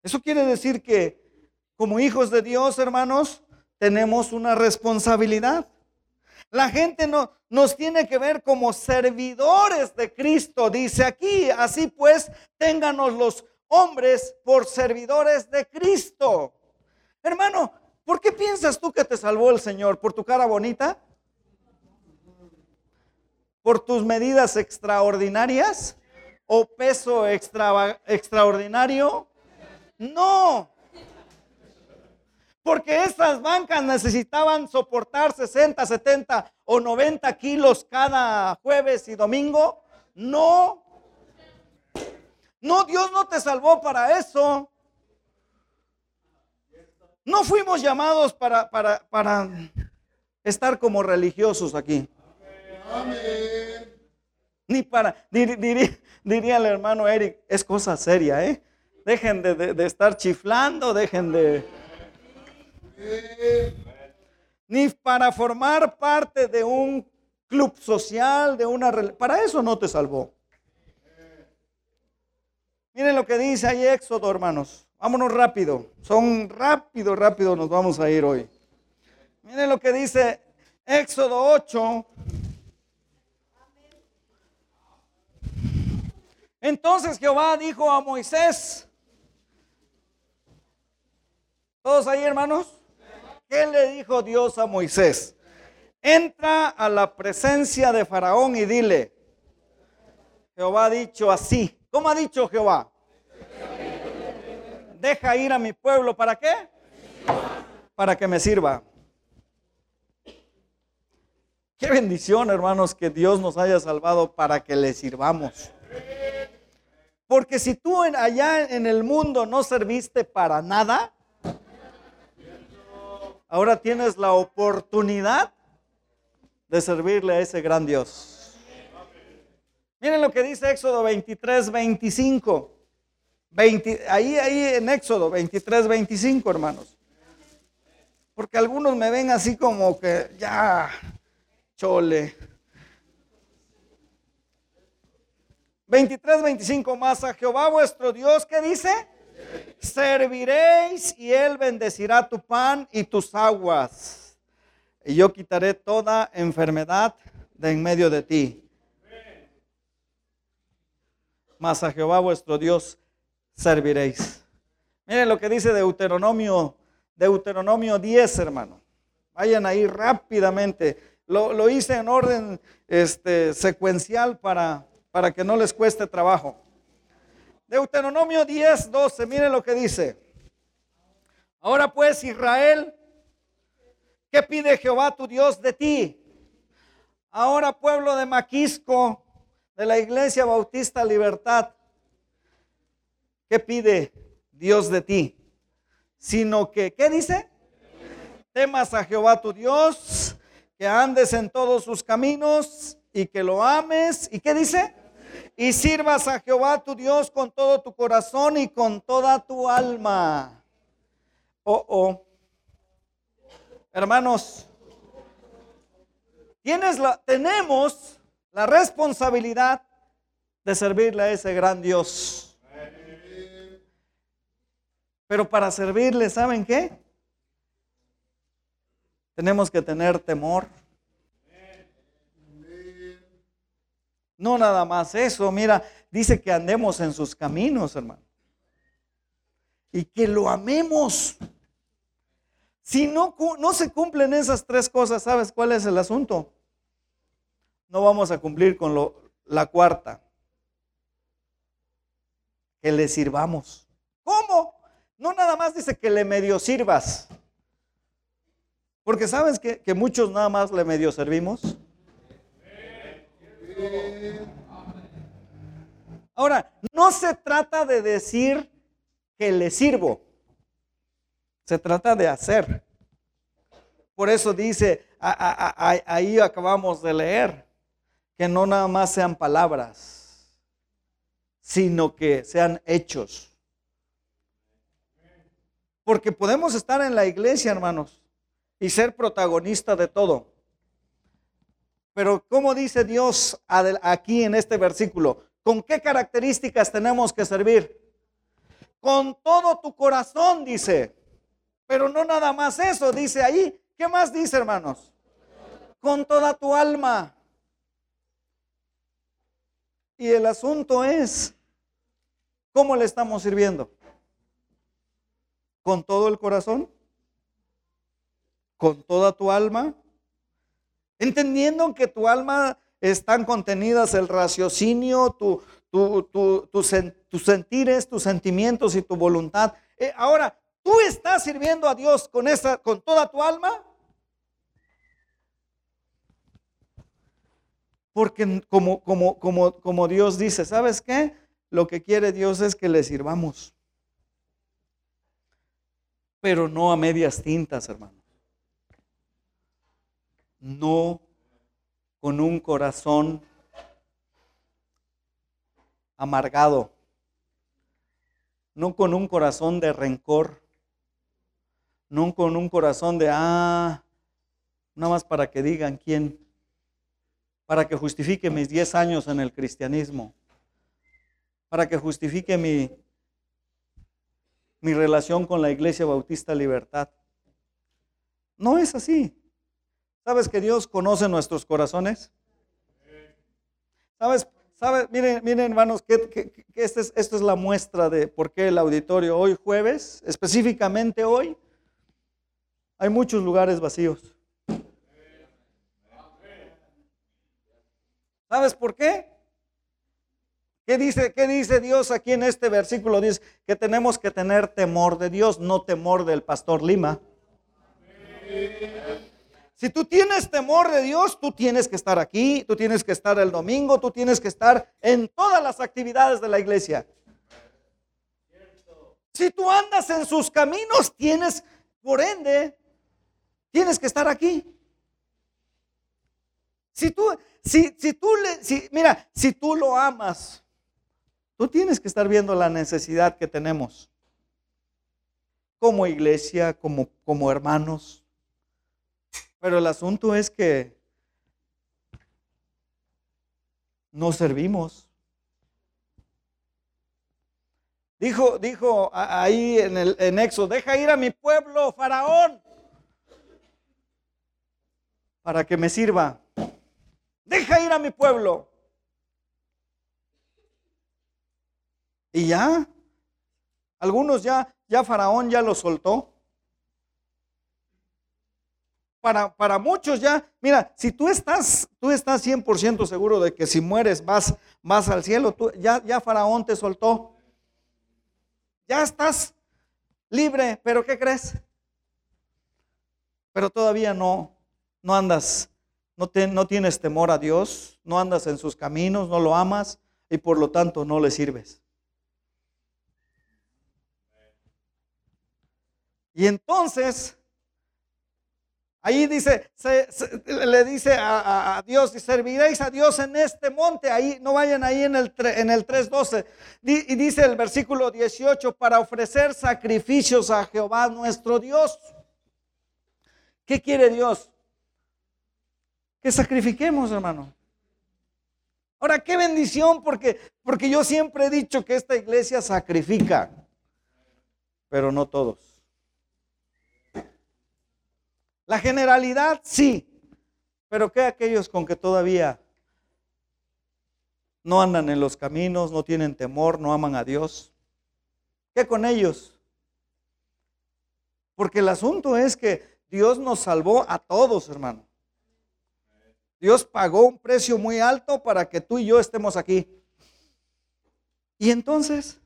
Eso quiere decir que como hijos de Dios, hermanos, tenemos una responsabilidad. La gente no, nos tiene que ver como servidores de Cristo, dice aquí. Así pues, ténganos los hombres por servidores de Cristo. Hermano, ¿por qué piensas tú que te salvó el Señor? ¿Por tu cara bonita? ¿Por tus medidas extraordinarias? ¿O peso extraordinario? No. Porque estas bancas necesitaban soportar 60, 70 o 90 kilos cada jueves y domingo. No. No, Dios no te salvó para eso. No fuimos llamados para, para, estar como religiosos aquí. Ni para, diría el hermano Eric, es cosa seria, ¿eh? Dejen de, estar chiflando, dejen de... Ni para formar parte de un club social, de una... Para eso no te salvó. Miren lo que dice ahí Éxodo, hermanos. Vámonos rápido. Son rápido, rápido nos vamos a ir hoy. Miren lo que dice Éxodo 8. Entonces Jehová dijo a Moisés, ¿Todos ahí, hermanos? ¿Qué le dijo Dios a Moisés? Entra a la presencia de Faraón y dile, Jehová ha dicho así. ¿Cómo ha dicho Jehová? Deja ir a mi pueblo, ¿para qué? Para que me sirva. Qué bendición, hermanos, que Dios nos haya salvado para que le sirvamos. Porque si tú allá en el mundo no serviste para nada, ahora tienes la oportunidad de servirle a ese gran Dios. Miren lo que dice Éxodo 23, 25. ahí, ahí en Éxodo 23, 25, hermanos. Porque algunos me ven así como que ya, chole. 23, 25 más a Jehová vuestro Dios, ¿qué dice? Serviréis y él bendecirá tu pan y tus aguas. Y yo quitaré toda enfermedad de en medio de ti. Mas a Jehová vuestro Dios serviréis. Miren lo que dice Deuteronomio, Deuteronomio 10, hermano. Vayan ahí rápidamente. Lo, hice en orden este, secuencial para, para que no les cueste trabajo. Deuteronomio 10, 12, miren lo que dice. Ahora pues, Israel, ¿qué pide Jehová tu Dios de ti? Ahora, pueblo de Maquisco, de la Iglesia Bautista Libertad, ¿qué pide Dios de ti? Sino que, ¿qué dice? Temas a Jehová tu Dios, que andes en todos sus caminos y que lo ames. ¿Y qué dice? y sirvas a Jehová tu Dios con todo tu corazón y con toda tu alma. Oh, oh. Hermanos, tienes la, tenemos la responsabilidad de servirle a ese gran Dios. Pero para servirle, ¿saben qué? Tenemos que tener temor. No nada más eso, mira, dice que andemos en sus caminos, hermano. Y que lo amemos. Si no, no se cumplen esas tres cosas, ¿sabes cuál es el asunto? No vamos a cumplir con lo, la cuarta. Que le sirvamos. ¿Cómo? No nada más dice que le medio sirvas. Porque sabes que, que muchos nada más le medio servimos. Ahora, no se trata de decir que le sirvo. Se trata de hacer. Por eso dice, ahí acabamos de leer, que no nada más sean palabras, sino que sean hechos. Porque podemos estar en la iglesia, hermanos, y ser protagonista de todo. Pero ¿cómo dice Dios aquí en este versículo? ¿Con qué características tenemos que servir? Con todo tu corazón, dice. Pero no nada más eso, dice ahí. ¿Qué más dice, hermanos? Con toda tu alma. Y el asunto es, ¿cómo le estamos sirviendo? ¿Con todo el corazón? ¿Con toda tu alma? Entendiendo que tu alma están contenidas el raciocinio, tu, tus sentires, tus sentimientos y tu voluntad. Eh, ahora, ¿Tú estás sirviendo a Dios con, esa, con toda tu alma? Porque como, como, como, como Dios dice, ¿sabes qué? Lo que quiere Dios es que le sirvamos. Pero no a medias tintas, hermano. No con un corazón amargado. No con un corazón de rencor no con un corazón de, ah, nada más para que digan quién, para que justifique mis 10 años en el cristianismo, para que justifique mi, mi relación con la Iglesia Bautista Libertad. No es así. ¿Sabes que Dios conoce nuestros corazones? ¿Sabes? ¿Sabes? Miren, miren hermanos, que, que, esta, es, esta es la muestra de por qué el auditorio hoy jueves, específicamente hoy, hay muchos lugares vacíos. ¿Sabes por qué? ¿Qué dice, ¿Qué dice Dios aquí en este versículo? Dice que tenemos que tener temor de Dios, no temor del pastor Lima. Si tú tienes temor de Dios, tú tienes que estar aquí, tú tienes que estar el domingo, tú tienes que estar en todas las actividades de la iglesia. Si tú andas en sus caminos, tienes, por ende, Tienes que estar aquí. Si tú, si, si tú le, si, mira, si tú lo amas, tú tienes que estar viendo la necesidad que tenemos como iglesia, como, como hermanos. Pero el asunto es que no servimos. Dijo, dijo ahí en el en deja ir a mi pueblo, Faraón para que me sirva. Deja ir a mi pueblo. Y ya, algunos ya, ya Faraón ya lo soltó. Para, para, muchos ya, mira, si tú estás, tú estás 100% seguro de que si mueres vas, vas al cielo, tú, ya, ya Faraón te soltó. Ya estás libre, pero ¿qué crees? Pero todavía no, no andas, no, no tienes temor a Dios, no andas en sus caminos, no lo amas y por lo tanto no le sirves. Y entonces, ahí dice, le dice a, Dios, y serviréis a Dios en este monte, ahí, no vayan ahí en el, en el 3.12. Y dice el versículo 18, para ofrecer sacrificios a Jehová nuestro Dios. ¿Qué quiere Dios? Que sacrifiquemos, hermano. Ahora, qué bendición, porque, porque yo siempre he dicho que esta iglesia sacrifica, pero no todos. La generalidad sí, pero ¿qué aquellos con que todavía no andan en los caminos, no tienen temor, no aman a Dios. ¿Qué con ellos? Porque el asunto es que Dios nos salvó a todos, hermano. Dios pagó un precio muy alto para que tú y yo estemos aquí. Y entonces,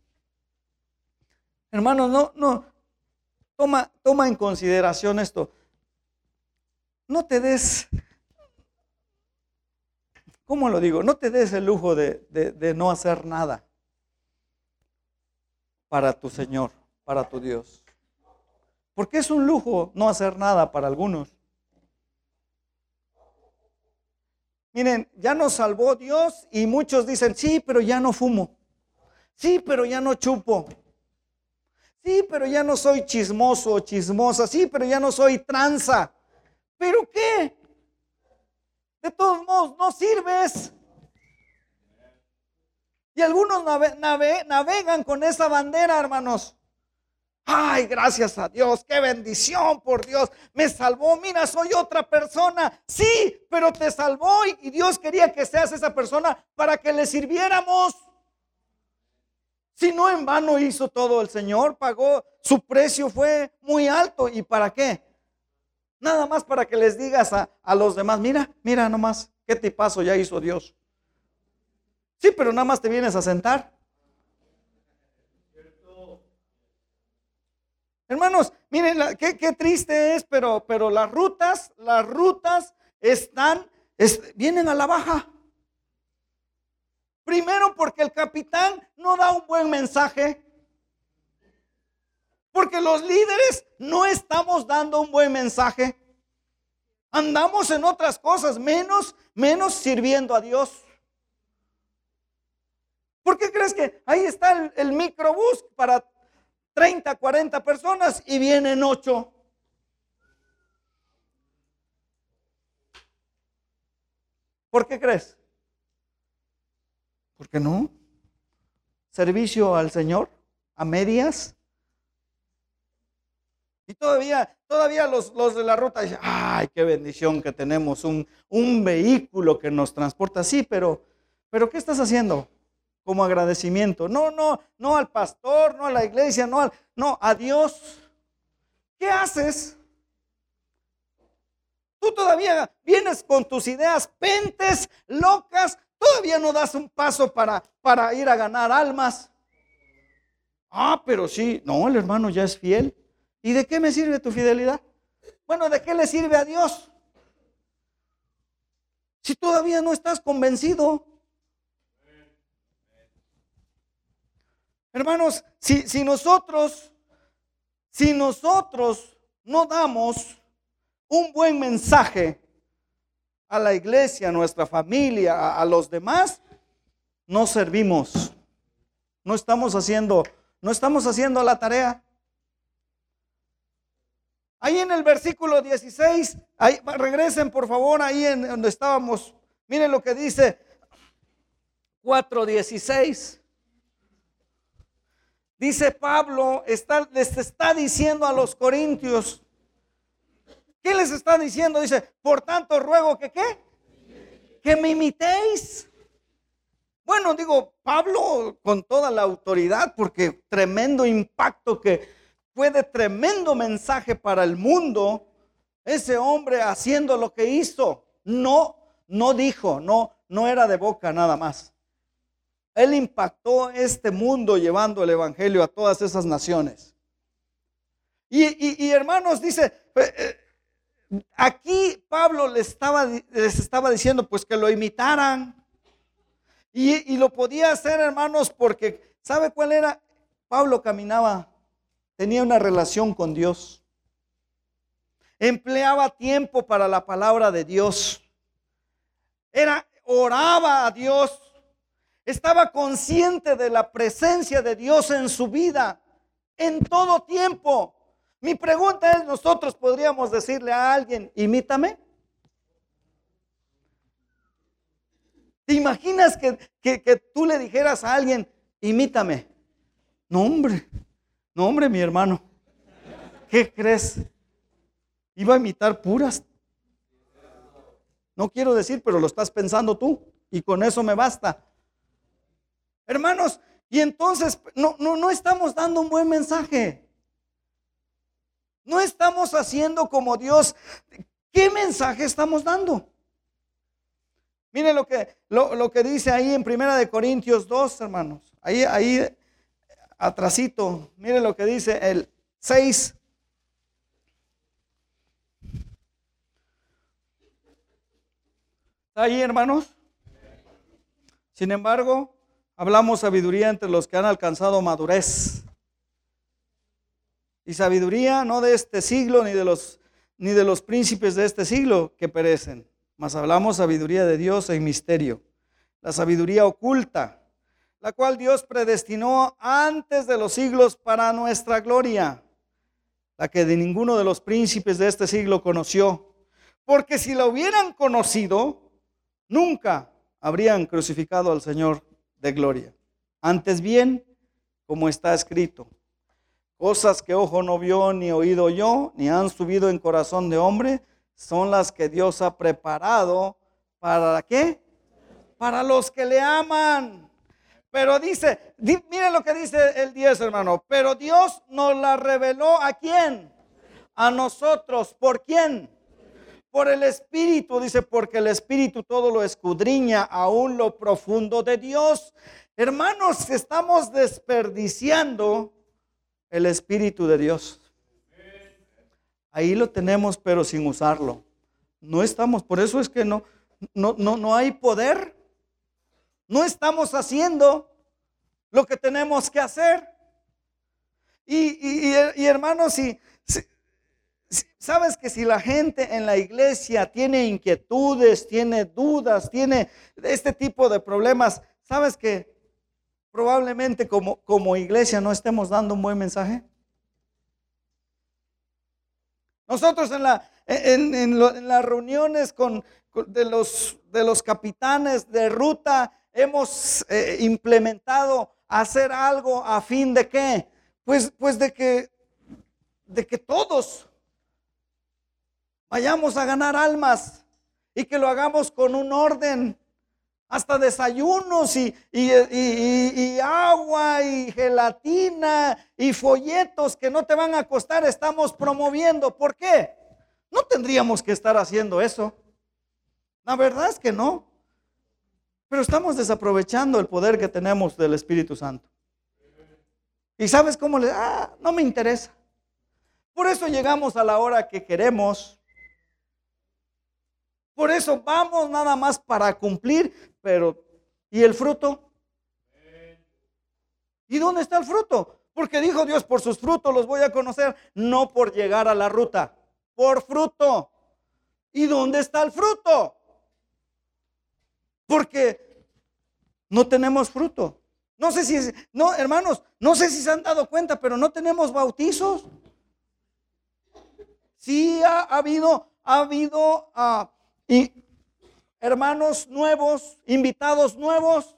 hermano, no, no, toma, toma en consideración esto. No te des, ¿cómo lo digo? No te des el lujo de, de no hacer nada para tu Señor, para tu Dios. Porque es un lujo no hacer nada para algunos. Miren, ya nos salvó Dios y muchos dicen, sí, pero ya no fumo. Sí, pero ya no chupo. Sí, pero ya no soy chismoso o chismosa. Sí, pero ya no soy tranza. ¿Pero qué? De todos modos, no sirves. Y algunos navegan con esa bandera, hermanos. Ay, gracias a Dios, qué bendición por Dios. Me salvó, mira, soy otra persona. Sí, pero te salvó y Dios quería que seas esa persona para que le sirviéramos. Si no en vano hizo todo el Señor, pagó, su precio fue muy alto. ¿Y para qué? Nada más para que les digas a, los demás, mira, mira nomás, qué tipazo ya hizo Dios. Sí, pero nada más te vienes a sentar. Hermanos, miren, qué, triste es, pero, pero las rutas, las rutas están, vienen a la baja. Primero porque el capitán no da un buen mensaje. Porque los líderes no estamos dando un buen mensaje. Andamos en otras cosas, menos, menos sirviendo a Dios. ¿Por qué crees que ahí está el, el microbús para 30, 40 personas y vienen 8? ¿Por qué crees? ¿Por qué no? Servicio al Señor, a medias. Y todavía, todavía los, de la ruta dicen, ay, qué bendición que tenemos un, un vehículo que nos transporta. Sí, pero, pero ¿qué estás haciendo? Como agradecimiento. No, no, no al pastor, no a la iglesia, no, al, no a Dios. ¿Qué haces? Tú todavía vienes con tus ideas pentes, locas, Todavía no das un paso para, para ir a ganar almas. Ah, pero sí, no, el hermano ya es fiel. ¿Y de qué me sirve tu fidelidad? Bueno, ¿de qué le sirve a Dios? Si todavía no estás convencido. Hermanos, si, nosotros, si nosotros no damos un buen mensaje a la iglesia, a nuestra familia, a, los demás, no servimos. No estamos haciendo, no estamos haciendo la tarea. Ahí en el versículo 16, ahí, regresen por favor ahí en donde estábamos. Miren lo que dice 4.16. Dice Pablo, les está diciendo a los corintios, ¿Qué les está diciendo? Dice, por tanto ruego que qué? Que me imitéis. Bueno, digo, Pablo con toda la autoridad, porque tremendo impacto que fue de tremendo mensaje para el mundo, ese hombre haciendo lo que hizo, no, no dijo, no, no era de boca nada más. Él impactó este mundo llevando el Evangelio a todas esas naciones. Y, hermanos, dice, eh, eh, Aquí Pablo les estaba, les estaba diciendo pues que lo imitaran. Y, y, lo podía hacer, hermanos, porque ¿sabe cuál era? Pablo caminaba, tenía una relación con Dios. Empleaba tiempo para la palabra de Dios. Era, oraba a Dios. Estaba consciente de la presencia de Dios en su vida en todo tiempo. Mi pregunta es, ¿nosotros podríamos decirle a alguien, imítame? ¿Te imaginas que, que, tú le dijeras a alguien, imítame? No, hombre, no, hombre, mi hermano. ¿Qué crees? Iba a imitar puras. No quiero decir, pero lo estás pensando tú y con eso me basta. Hermanos, y entonces no, no, no estamos dando un buen mensaje. No estamos haciendo como Dios. ¿Qué mensaje estamos dando? Miren lo que, lo, que dice ahí en Primera de Corintios 2, hermanos. Ahí, ahí, atrasito. Miren lo que dice el 6. ¿Está ahí, hermanos? Sin embargo, hablamos sabiduría entre los que han alcanzado madurez. Y sabiduría no de este siglo ni de los ni de los príncipes de este siglo que perecen, mas hablamos sabiduría de Dios en misterio, la sabiduría oculta, la cual Dios predestinó antes de los siglos para nuestra gloria, la que de ninguno de los príncipes de este siglo conoció, porque si la hubieran conocido, nunca habrían crucificado al Señor de gloria. Antes bien, como está escrito, cosas que ojo no vio, ni oído yo, ni han subido en corazón de hombre, son las que Dios ha preparado para qué? Para los que le aman. Pero dice, mire lo que dice el 10, hermano. Pero Dios nos la reveló a quién? A nosotros. ¿Por quién? Por el Espíritu, dice, porque el Espíritu todo lo escudriña, aún lo profundo de Dios. Hermanos, estamos desperdiciando el Espíritu de Dios. Ahí lo tenemos, pero sin usarlo. No estamos, por eso es que no, no, no, no hay poder. No estamos haciendo lo que tenemos que hacer. Y, hermanos, si, sabes que si la gente en la iglesia tiene inquietudes, tiene dudas, tiene este tipo de problemas, sabes que probablemente como, como iglesia no estemos dando un buen mensaje. Nosotros en, la, en, las reuniones con, de, los, de los capitanes de ruta hemos eh, implementado hacer algo a fin de qué? Pues, pues de, que, de que todos vayamos a ganar almas y que lo hagamos con un orden hasta desayunos y, y, agua y gelatina y folletos que no te van a costar estamos promoviendo. ¿Por qué? No tendríamos que estar haciendo eso. La verdad es que no. Pero estamos desaprovechando el poder que tenemos del Espíritu Santo. Y sabes cómo le... Ah, no me interesa. Por eso llegamos a la hora que queremos por eso vamos nada más para cumplir, pero ¿y el fruto? ¿Y dónde está el fruto? Porque dijo Dios, por sus frutos los voy a conocer, no por llegar a la ruta, por fruto. ¿Y dónde está el fruto? Porque no tenemos fruto. No sé si, no, hermanos, no sé si se han dado cuenta, pero no tenemos bautizos. Sí ha, habido, ha habido uh, y hermanos nuevos, invitados nuevos,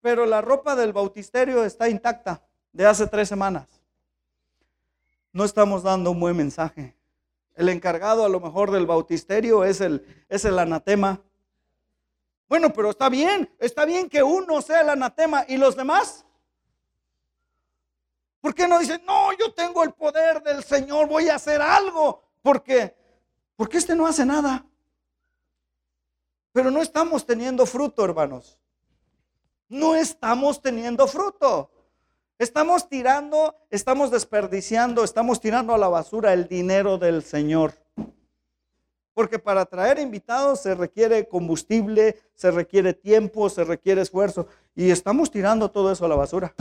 pero la ropa del bautisterio está intacta de hace tres semanas. No estamos dando un buen mensaje. El encargado a lo mejor del bautisterio es el, es el anatema. Bueno, pero está bien, está bien que uno sea el anatema y los demás. ¿Por qué no dicen, no, yo tengo el poder del Señor, voy a hacer algo? Porque porque este no hace nada. Pero no estamos teniendo fruto, hermanos. No estamos teniendo fruto. Estamos tirando, estamos desperdiciando, estamos tirando a la basura el dinero del Señor. Porque para traer invitados se requiere combustible, se requiere tiempo, se requiere esfuerzo. Y estamos tirando todo eso a la basura.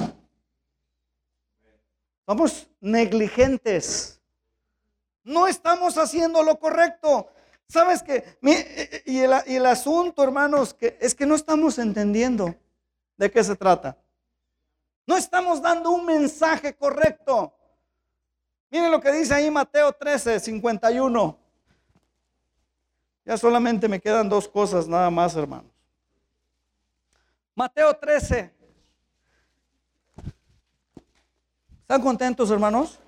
Somos negligentes. No estamos haciendo lo correcto. ¿Sabes qué? Y el, asunto, hermanos, que es que no estamos entendiendo de qué se trata. No estamos dando un mensaje correcto. Miren lo que dice ahí Mateo 13, 51. Ya solamente me quedan dos cosas nada más, hermanos. Mateo 13. ¿Están contentos, hermanos?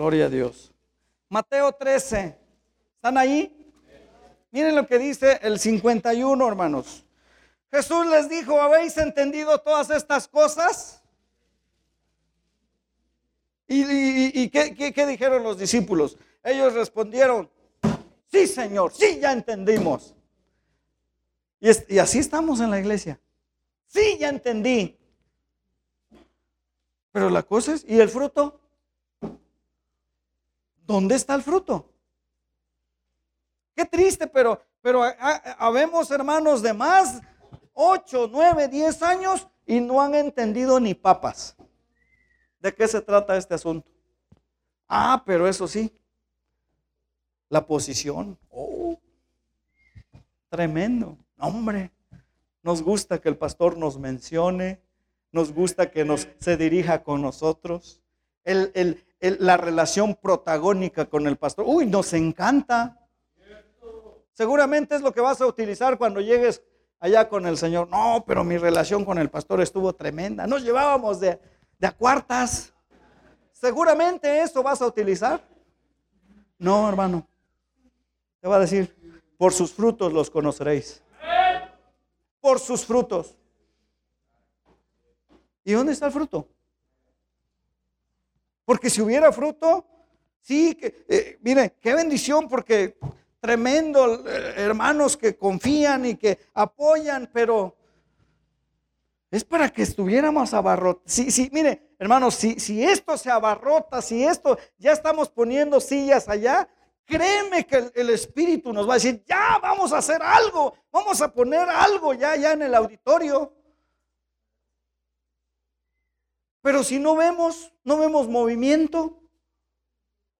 Gloria a Dios. Mateo 13. ¿Están ahí? miren lo que dice el 51, hermanos. Jesús les dijo, ¿habéis entendido todas estas cosas? ¿Y, qué, dijeron los discípulos? Ellos respondieron, sí Señor, sí, ya entendimos. Y, y así estamos en la iglesia. Sí, ya entendí. Pero la cosa es, ¿y el fruto? ¿Dónde está el fruto? Qué triste, pero, pero habemos hermanos de más 8, 9, 10 años y no han entendido ni papas. ¿De qué se trata este asunto? Ah, pero eso sí, la posición. Oh, tremendo. Hombre, nos gusta que el pastor nos mencione, nos gusta que nos, se dirija con nosotros. La relación protagónica con el pastor. Uy, nos encanta. Seguramente es lo que vas a utilizar cuando llegues allá con el Señor. No, pero mi relación con el pastor estuvo tremenda. Nos llevábamos de, de a cuartas. Seguramente eso vas a utilizar. No, hermano. Te va a decir, por sus frutos los conoceréis. Por sus frutos. ¿Y dónde está el fruto? Porque si hubiera fruto, sí, que, eh, mire, qué bendición, porque tremendo, eh, hermanos que confían y que apoyan, pero es para que estuviéramos abarrotados. Sí, sí, mire, hermanos, si, si esto se abarrota, si esto ya estamos poniendo sillas allá, créeme que el, el, Espíritu nos va a decir, ya vamos a hacer algo, vamos a poner algo ya, ya en el auditorio. Pero si no vemos, no vemos movimiento,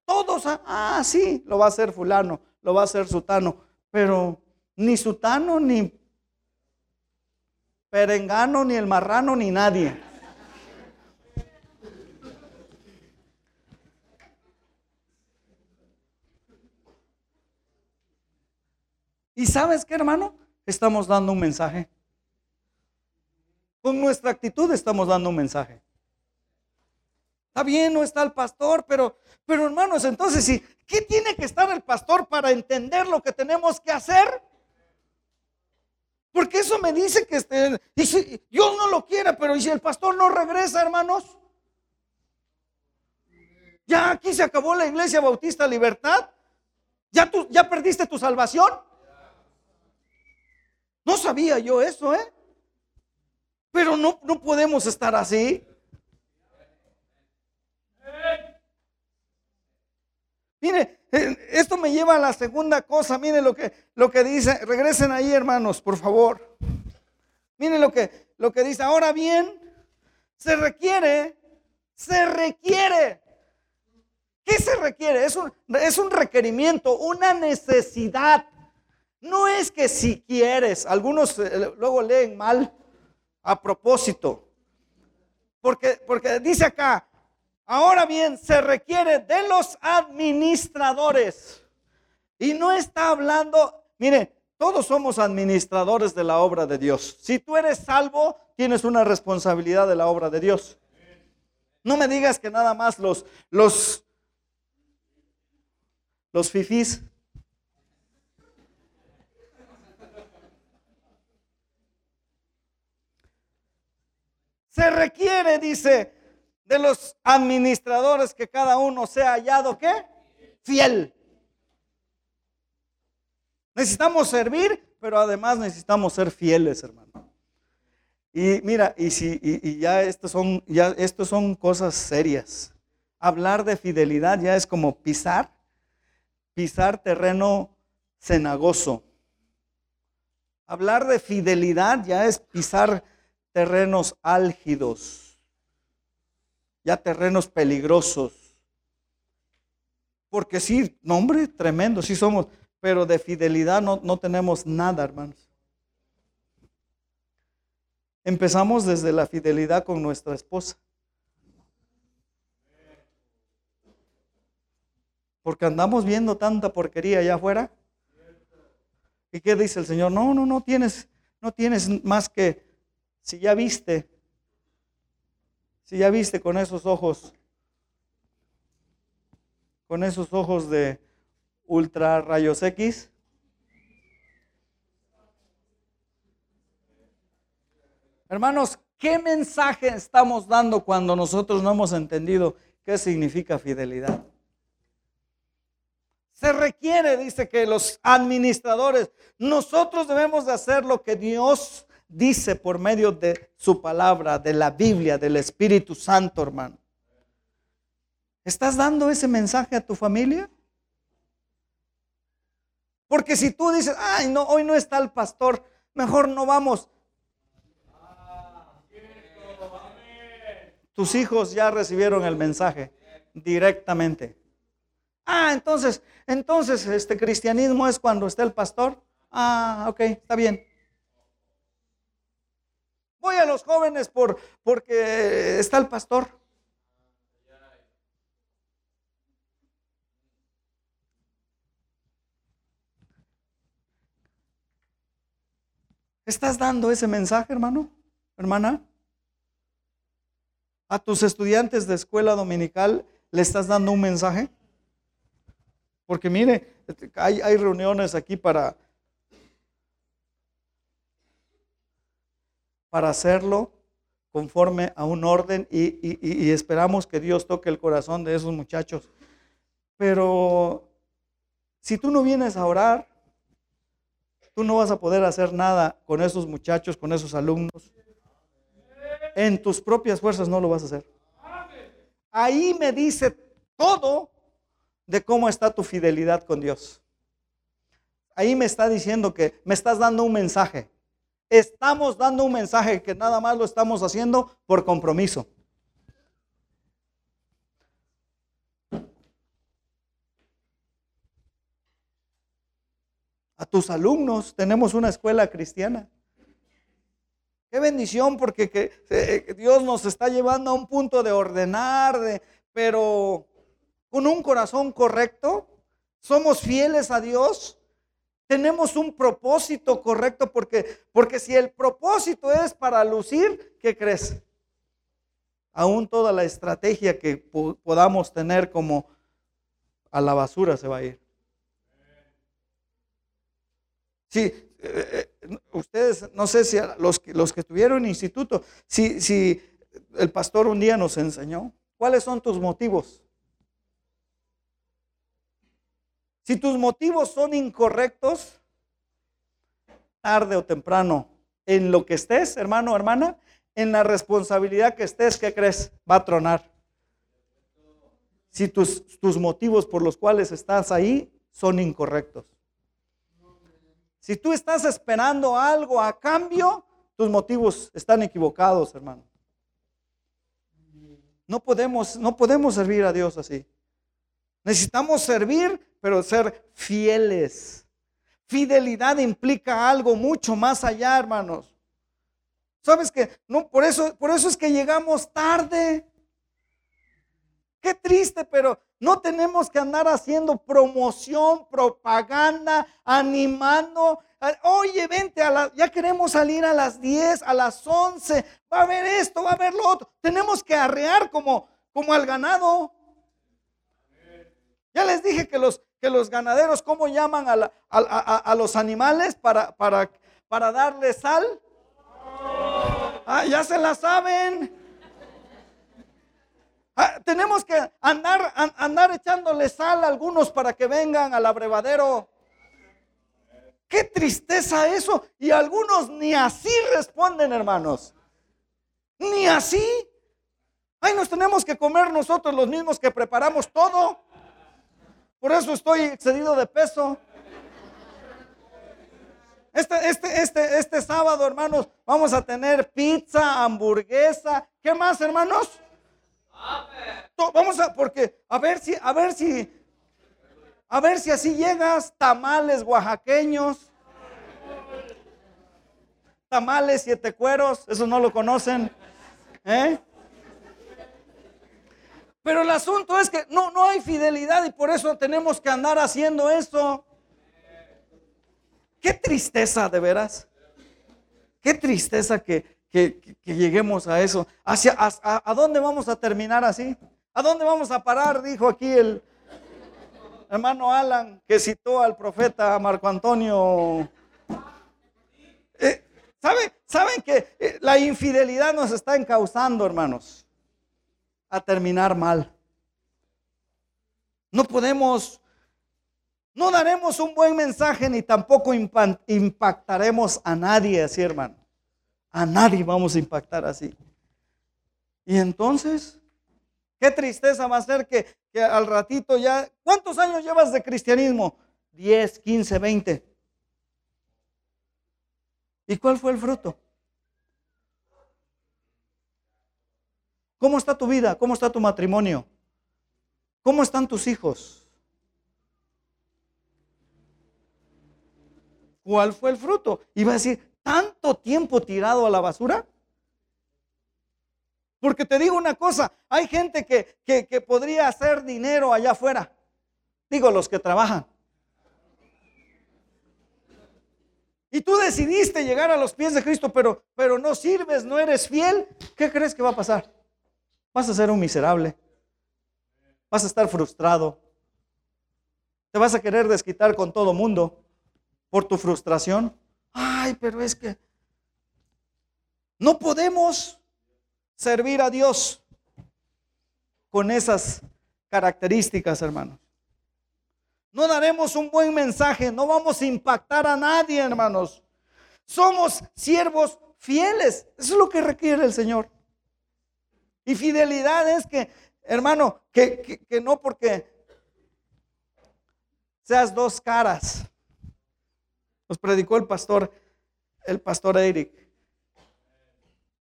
todos, ah, ah sí, lo va a hacer fulano lo va a hacer Sutano. Pero ni Sutano, ni Perengano, ni el marrano, ni nadie. ¿Y sabes qué, hermano? Estamos dando un mensaje. Con nuestra actitud estamos dando un mensaje. Está bien, no está el pastor, pero, pero hermanos, entonces, ¿sí? ¿qué tiene que estar el pastor para entender lo que tenemos que hacer? Porque eso me dice que este, y si, Dios no lo quiere, pero ¿y si el pastor no regresa, hermanos? Ya aquí se acabó la iglesia bautista libertad. ¿Ya, tú, ya perdiste tu salvación? No sabía yo eso, ¿eh? Pero no, no podemos estar así. Mire, eh, esto me lleva a la segunda cosa. Mire lo que, lo que dice. Regresen ahí, hermanos, por favor. Mire lo que, lo que dice. Ahora bien, se requiere, se requiere. ¿Qué se requiere? Es un, es un requerimiento, una necesidad. No es que si quieres, algunos eh, luego leen mal a propósito. Porque, porque dice acá, Ahora bien, se requiere de los administradores. Y no está hablando, mire, todos somos administradores de la obra de Dios. Si tú eres salvo, tienes una responsabilidad de la obra de Dios. No me digas que nada más los los los fifís Se requiere, dice, de los administradores que cada uno sea hallado, ¿qué? Fiel. Necesitamos servir, pero además necesitamos ser fieles, hermano. Y mira, y si y, ya estos son ya estos son cosas serias. Hablar de fidelidad ya es como pisar pisar terreno cenagoso. Hablar de fidelidad ya es pisar terrenos álgidos ya terrenos peligrosos. Porque sí, nombre tremendo, sí somos, pero de fidelidad no, no tenemos nada, hermanos. Empezamos desde la fidelidad con nuestra esposa. Porque andamos viendo tanta porquería allá afuera. ¿Y qué dice el Señor? No, no, no tienes, no tienes más que, si ya viste, si ya viste con esos ojos, con esos ojos de ultra rayos X. Hermanos, ¿qué mensaje estamos dando cuando nosotros no hemos entendido qué significa fidelidad? Se requiere, dice que los administradores, nosotros debemos de hacer lo que Dios dice por medio de su palabra, de la Biblia, del Espíritu Santo, hermano. ¿Estás dando ese mensaje a tu familia? Porque si tú dices, ay, no, hoy no está el pastor, mejor no vamos. Tus hijos ya recibieron el mensaje directamente. Ah, entonces, entonces este cristianismo es cuando está el pastor. Ah, ok, está bien. Voy a los jóvenes por, porque está el pastor. ¿Estás dando ese mensaje, hermano? Hermana? ¿A tus estudiantes de escuela dominical le estás dando un mensaje? Porque mire, hay, hay reuniones aquí para, para hacerlo conforme a un orden y, esperamos que Dios toque el corazón de esos muchachos. Pero si tú no vienes a orar, tú no vas a poder hacer nada con esos muchachos, con esos alumnos. En tus propias fuerzas no lo vas a hacer. Ahí me dice todo de cómo está tu fidelidad con Dios. Ahí me está diciendo que me estás dando un mensaje. Estamos dando un mensaje que nada más lo estamos haciendo por compromiso. A tus alumnos tenemos una escuela cristiana. Qué bendición porque que, eh, Dios nos está llevando a un punto de ordenar, de, pero con un corazón correcto. Somos fieles a Dios tenemos un propósito correcto porque, porque si el propósito es para lucir, ¿qué crees? Aún toda la estrategia que podamos tener como a la basura se va a ir. Sí, eh, eh, ustedes, no sé si los, los que tuvieron instituto, si, si el pastor un día nos enseñó, ¿cuáles son tus motivos? Si tus motivos son incorrectos, tarde o temprano, en lo que estés, hermano o hermana, en la responsabilidad que estés, ¿qué crees? Va a tronar. Si tus, tus motivos por los cuales estás ahí son incorrectos. Si tú estás esperando algo a cambio, tus motivos están equivocados, hermano. No podemos, no podemos servir a Dios así. Necesitamos servir, pero ser fieles. Fidelidad implica algo mucho más allá, hermanos. ¿Sabes que no por eso por eso es que llegamos tarde? Qué triste, pero no tenemos que andar haciendo promoción, propaganda, animando. Oye, vente, a la, ya queremos salir a las 10, a las 11. Va a haber esto, va a haber lo otro. Tenemos que arrear como, como al ganado. Ya les dije que los, que los ganaderos, ¿cómo llaman a, los animales para, para, para darle sal? Ah, ya se la saben. Ah, tenemos que andar, andar echándole sal a algunos para que vengan al abrevadero. Qué tristeza eso. Y algunos ni así responden, hermanos. Ni así. Ay, nos tenemos que comer nosotros los mismos que preparamos todo. Por eso estoy excedido de peso. Este, este, este, este sábado, hermanos, vamos a tener pizza, hamburguesa. ¿Qué más, hermanos? Vamos a, porque, a ver si, a ver si, a ver si así llegas, tamales oaxaqueños. Tamales siete cueros, eso no lo conocen. ¿Eh? Pero el asunto es que no, no hay fidelidad y por eso tenemos que andar haciendo eso. Qué tristeza, de veras. Qué tristeza que, lleguemos a eso. Hacia, a, dónde vamos a terminar así? ¿A dónde vamos a parar? Dijo aquí el hermano Alan, que citó al profeta Marco Antonio. Eh, ¿Saben, ¿Saben que eh, la infidelidad nos está encauzando, hermanos, a terminar mal? No podemos, no daremos un buen mensaje ni tampoco impactaremos a nadie así, hermano. A nadie vamos a impactar así. Y entonces, qué tristeza va a ser que, que al ratito ya, ¿cuántos años llevas de cristianismo? 10, 15, 20. ¿Y cuál fue el fruto? ¿Cómo está tu vida? ¿Cómo está tu matrimonio? ¿Cómo están tus hijos? ¿Cuál fue el fruto? Iba a decir, ¿tanto tiempo tirado a la basura? Porque te digo una cosa, hay gente que, que podría hacer dinero allá afuera. Digo, los que trabajan. Y tú decidiste llegar a los pies de Cristo, pero, pero no sirves, no eres fiel. ¿Qué crees que va a pasar? Vas a ser un miserable. Vas a estar frustrado. Te vas a querer desquitar con todo mundo por tu frustración. Ay, pero es que no podemos servir a Dios con esas características, hermanos. No daremos un buen mensaje, no vamos a impactar a nadie, hermanos. Somos siervos fieles. Eso es lo que requiere el Señor. Y fidelidad es que, hermano, que, no porque seas dos caras. Nos predicó el pastor, el pastor Eric,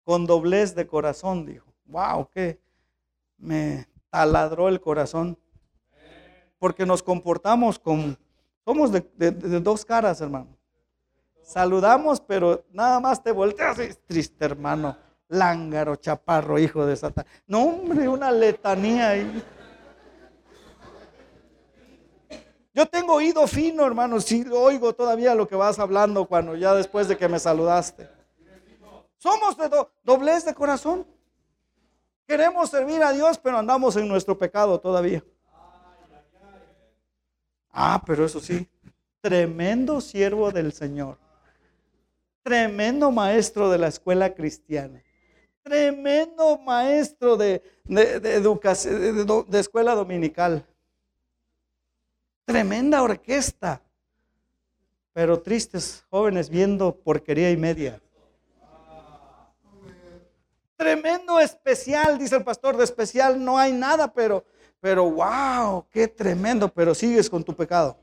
con doblez de corazón, dijo. Wow, que me taladró el corazón porque nos comportamos como, somos de, dos caras, hermano. Saludamos, pero nada más te volteas y triste, hermano. Lángaro, chaparro, hijo de Satán. No, hombre, una letanía ahí. Yo tengo oído fino, hermano, si oigo todavía lo que vas hablando cuando ya después de que me saludaste. Somos de doblez de corazón. Queremos servir a Dios, pero andamos en nuestro pecado todavía. Ah, pero eso sí, tremendo siervo del Señor. Tremendo maestro de la escuela cristiana. Tremendo maestro de, educación, de escuela dominical. Tremenda orquesta. Pero tristes jóvenes viendo porquería y media. Tremendo especial, dice el pastor, de especial no hay nada, pero pero wow, qué tremendo, pero sigues con tu pecado.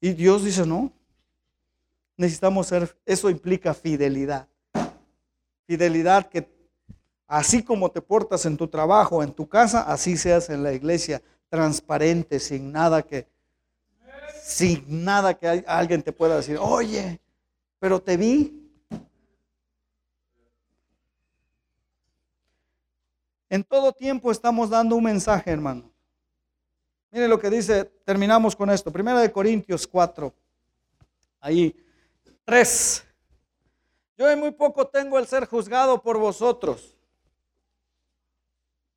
Y Dios dice, no, necesitamos ser, eso implica fidelidad. Fidelidad que así como te portas en tu trabajo, en tu casa, así seas en la iglesia, transparente, sin nada que, sin nada que alguien te pueda decir, oye, pero te vi, En todo tiempo estamos dando un mensaje, hermano. Mire lo que dice, terminamos con esto. Primera de Corintios 4. Ahí. 3. Yo en muy poco tengo el ser juzgado por vosotros.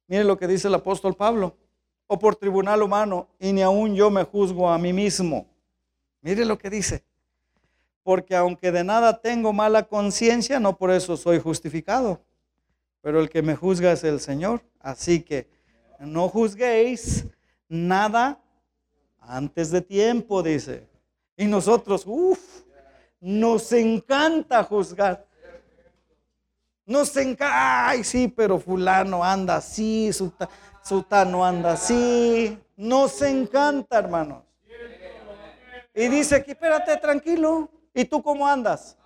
Mire lo que dice el apóstol Pablo. O por tribunal humano, y ni aún yo me juzgo a mí mismo. Mire lo que dice. Porque aunque de nada tengo mala conciencia, no por eso soy justificado pero el que me juzga es el Señor. Así que no juzguéis nada antes de tiempo, dice. Y nosotros, uff, nos encanta juzgar. Nos encanta, ay, sí, pero fulano anda así, sutano anda así. Nos encanta, hermanos. Y dice aquí, espérate, tranquilo. ¿Y tú cómo andas?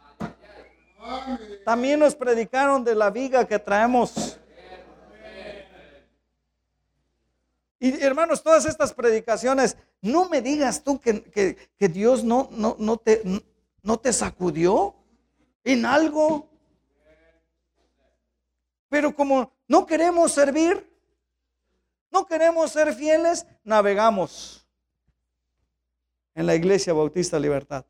También nos predicaron de la viga que traemos. Y hermanos, todas estas predicaciones, no me digas tú que, Dios no, no, no, te, te sacudió en algo. Pero como no queremos servir, no queremos ser fieles, navegamos en la Iglesia Bautista Libertad.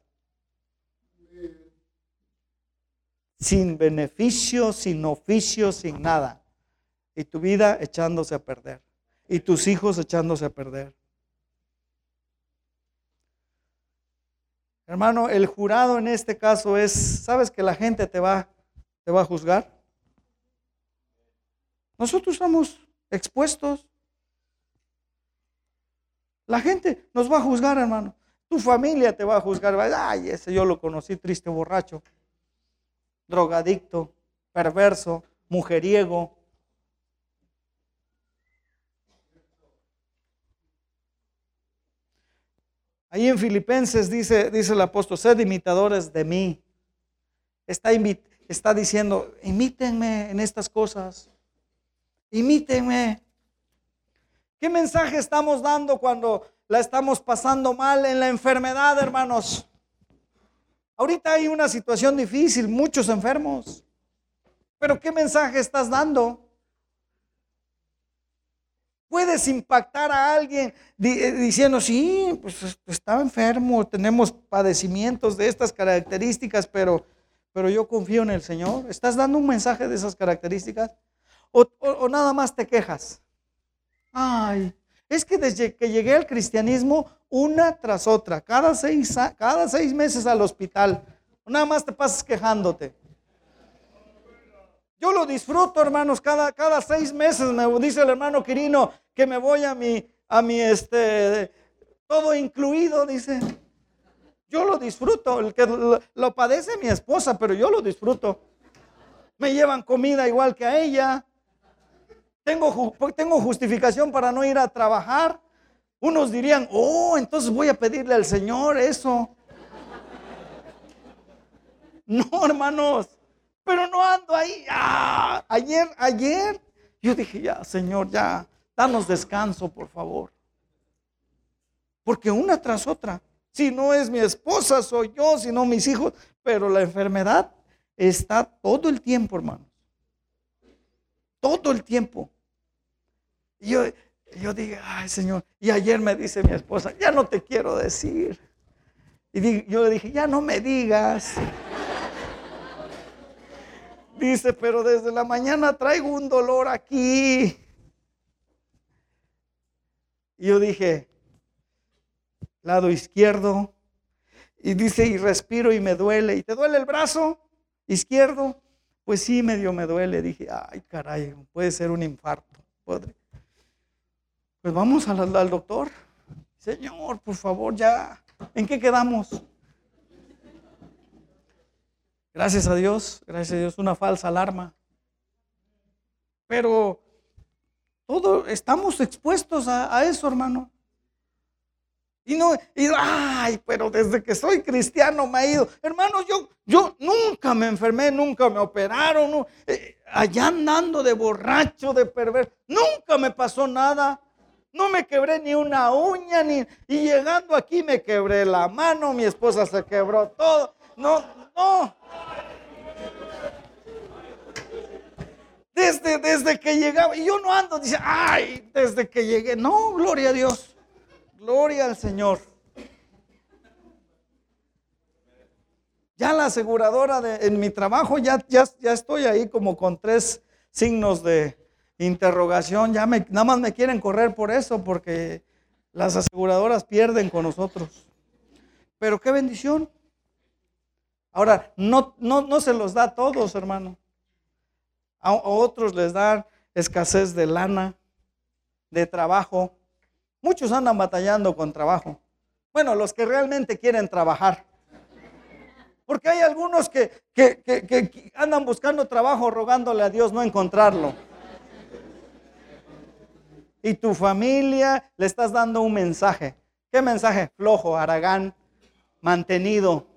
sin beneficio, sin oficio, sin nada. Y tu vida echándose a perder. Y tus hijos echándose a perder. Hermano, el jurado en este caso es, ¿sabes que la gente te va, te va a juzgar? Nosotros estamos expuestos. La gente nos va a juzgar, hermano. Tu familia te va a juzgar. Ay, ese yo lo conocí, triste borracho, drogadicto, perverso, mujeriego. Ahí en Filipenses dice, dice el apóstol, sed imitadores de mí. Está, está diciendo, imítenme en estas cosas. Imítenme. ¿Qué mensaje estamos dando cuando la estamos pasando mal en la enfermedad, hermanos? Ahorita hay una situación difícil, muchos enfermos. Pero ¿qué mensaje estás dando? Puedes impactar a alguien eh, diciendo, sí, pues está enfermo, tenemos padecimientos de estas características, pero, pero yo confío en el Señor. ¿Estás dando un mensaje de esas características? ¿O, nada más te quejas? Ay, es que desde que llegué al cristianismo, una tras otra, cada seis, cada seis meses al hospital, nada más te pasas quejándote. Yo lo disfruto, hermanos, cada, cada seis meses me dice el hermano Quirino que me voy a mi, a mi, este, todo incluido, dice. Yo lo disfruto, el que lo, lo padece mi esposa, pero yo lo disfruto. Me llevan comida igual que a ella. Tengo, tengo justificación para no ir a trabajar. Unos dirían, oh, entonces voy a pedirle al Señor eso. No, hermanos, pero no ando ahí. Ah, ayer, ayer, yo dije, ya, Señor, ya, danos descanso, por favor. Porque una tras otra, si no es mi esposa, soy yo, si no mis hijos, pero la enfermedad está todo el tiempo, hermanos. Todo el tiempo. Y yo, yo dije, ay Señor, y ayer me dice mi esposa, ya no te quiero decir. Y yo le dije, ya no me digas. Dice, pero desde la mañana traigo un dolor aquí. Y yo dije, lado izquierdo. Y dice, y respiro y me duele. ¿Y te duele el brazo izquierdo? Pues sí, medio me duele. Dije, ay, caray, puede ser un infarto. Pues vamos al, al doctor. Señor, por favor, ya. ¿En qué quedamos? Gracias a Dios, gracias a Dios, una falsa alarma. Pero todo estamos expuestos a, eso, hermano. Y no, y, ay, pero desde que soy cristiano me ha ido. Hermano, yo, yo nunca me enfermé, nunca me operaron, eh, allá andando de borracho, de perverso, nunca me pasó nada. No me quebré ni una uña, ni, y llegando aquí me quebré la mano, mi esposa se quebró todo. No, no. Desde, desde que llegaba, y yo no ando, dice, ay, desde que llegué. No, gloria a Dios. Gloria al Señor. Ya la aseguradora de, en mi trabajo, ya, ya, ya estoy ahí como con tres signos de interrogación. Ya me, nada más me quieren correr por eso, porque las aseguradoras pierden con nosotros. Pero qué bendición. Ahora, no, no, no se los da a todos, hermano. A, otros les da escasez de lana, de trabajo. Muchos andan batallando con trabajo. Bueno, los que realmente quieren trabajar. Porque hay algunos que, que, andan buscando trabajo rogándole a Dios no encontrarlo. Y tu familia le estás dando un mensaje. ¿Qué mensaje? Flojo, aragán, mantenido.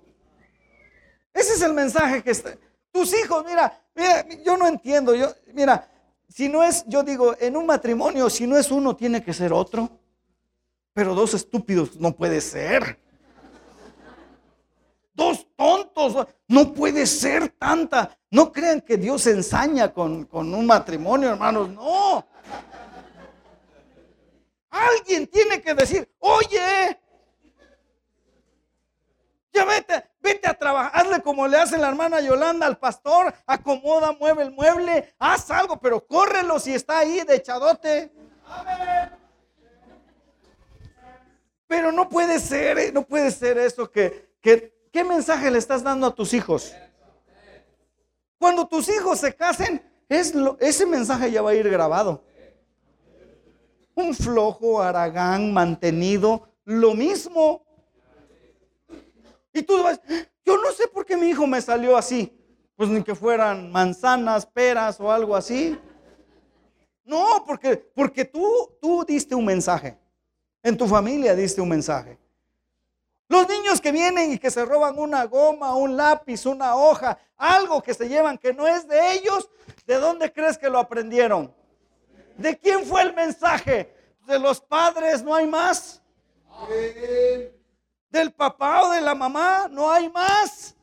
Ese es el mensaje que está. Tus hijos, mira, mira, yo no entiendo. Yo, mira, si no es, yo digo, en un matrimonio, si no es uno, tiene que ser otro. Pero dos estúpidos no puede ser. Dos tontos, no puede ser tanta. No crean que Dios ensaña con, con un matrimonio, hermanos. No. Alguien tiene que decir, oye, ya vete, vete a trabajar, hazle como le hace la hermana Yolanda al pastor, acomoda, mueve el mueble, haz algo, pero córrelo si está ahí de echadote. Pero no puede ser, eh, no puede ser eso que, ¿qué mensaje le estás dando a tus hijos? Cuando tus hijos se casen, es ese mensaje ya va a ir grabado. Un flojo, aragán, mantenido, lo mismo. Y tú vas, yo no sé por qué mi hijo me salió así. Pues ni que fueran manzanas, peras o algo así. No, porque, porque tú, tú diste un mensaje. En tu familia diste un mensaje. Los niños que vienen y que se roban una goma, un lápiz, una hoja, algo que se llevan que no es de ellos, ¿de dónde crees que lo aprendieron? ¿De quién fue el mensaje? ¿De los padres no hay más? ¿Del papá o de la mamá no hay más?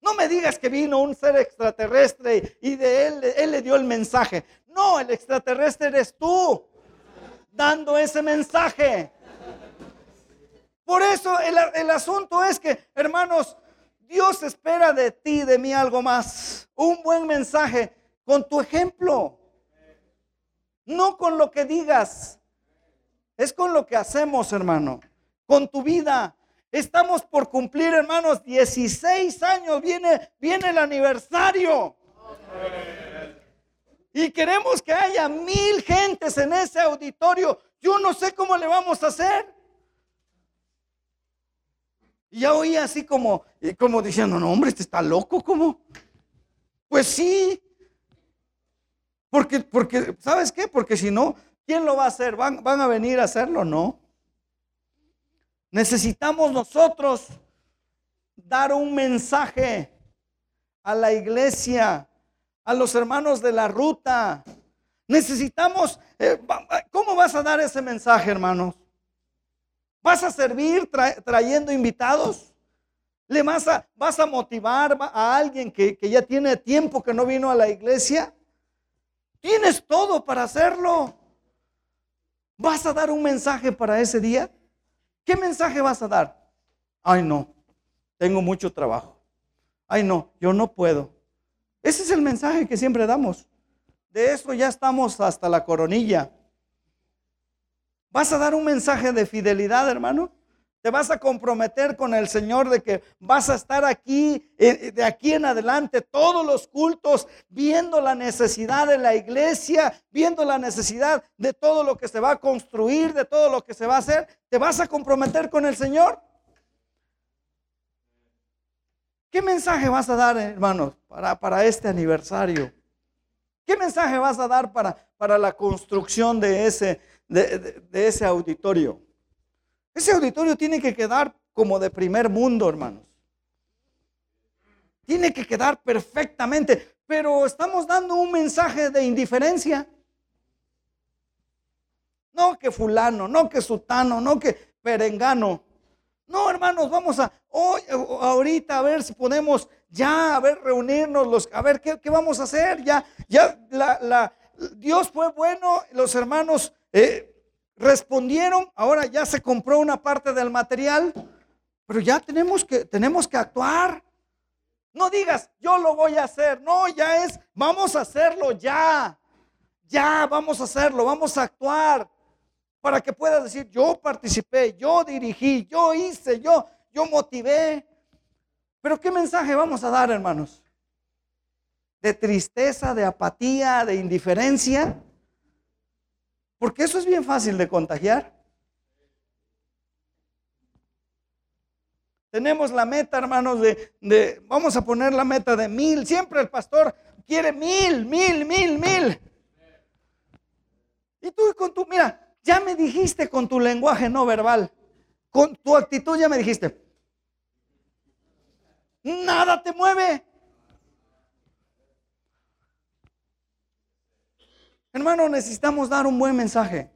No me digas que vino un ser extraterrestre y de él, él le dio el mensaje. No, el extraterrestre eres tú dando ese mensaje. Por eso el, asunto es que, hermanos, Dios espera de ti, de mí algo más. Un buen mensaje con tu ejemplo. No con lo que digas. Es con lo que hacemos, hermano. Con tu vida. Estamos por cumplir, hermanos, 16 años. Viene, viene el aniversario. Y queremos que haya mil gentes en ese auditorio. Yo no sé cómo le vamos a hacer. Y ya oía así como, como diciendo, no hombre, este está loco, ¿cómo? Pues sí. Porque, porque, ¿sabes qué? Porque si no, ¿quién lo va a hacer? ¿Van, van a venir a hacerlo? No. Necesitamos nosotros dar un mensaje a la iglesia, a los hermanos de la ruta. Necesitamos, eh, ¿cómo vas a dar ese mensaje, hermanos? ¿Vas a servir trayendo invitados? ¿Le vas a, vas a motivar a alguien que, que ya tiene tiempo que no vino a la iglesia? Tienes todo para hacerlo. ¿Vas a dar un mensaje para ese día? ¿Qué mensaje vas a dar? Ay, no, tengo mucho trabajo. Ay, no, yo no puedo. Ese es el mensaje que siempre damos. De eso ya estamos hasta la coronilla. ¿Vas a dar un mensaje de fidelidad, hermano? ¿Te vas a comprometer con el Señor de que vas a estar aquí, eh, de aquí en adelante, todos los cultos, viendo la necesidad de la iglesia, viendo la necesidad de todo lo que se va a construir, de todo lo que se va a hacer? ¿Te vas a comprometer con el Señor? ¿Qué mensaje vas a dar, hermanos, para, para este aniversario? ¿Qué mensaje vas a dar para, para la construcción de ese, de, ese auditorio. Ese auditorio tiene que quedar como de primer mundo, hermanos. Tiene que quedar perfectamente, pero estamos dando un mensaje de indiferencia. No que fulano, no que sutano, no que perengano. No, hermanos, vamos a hoy, ahorita a ver si podemos ya, a ver, reunirnos, los, a ver qué, vamos a hacer. Ya, ya, la, Dios fue bueno, los hermanos eh, respondieron, ahora ya se compró una parte del material, pero ya tenemos que, tenemos que actuar. No digas, yo lo voy a hacer. No, ya es, vamos a hacerlo ya. Ya, vamos a hacerlo, vamos a actuar. Para que puedas decir, yo participé, yo dirigí, yo hice, yo, yo motivé. Pero ¿qué mensaje vamos a dar, hermanos? ¿De tristeza, de apatía, de indiferencia? Porque eso es bien fácil de contagiar. Tenemos la meta, hermanos, de, vamos a poner la meta de mil. Siempre el pastor quiere mil, mil, mil, mil. Y tú con tu, mira, ya me dijiste con tu lenguaje no verbal, con tu actitud ya me dijiste, nada te mueve. Hermano, necesitamos dar un buen mensaje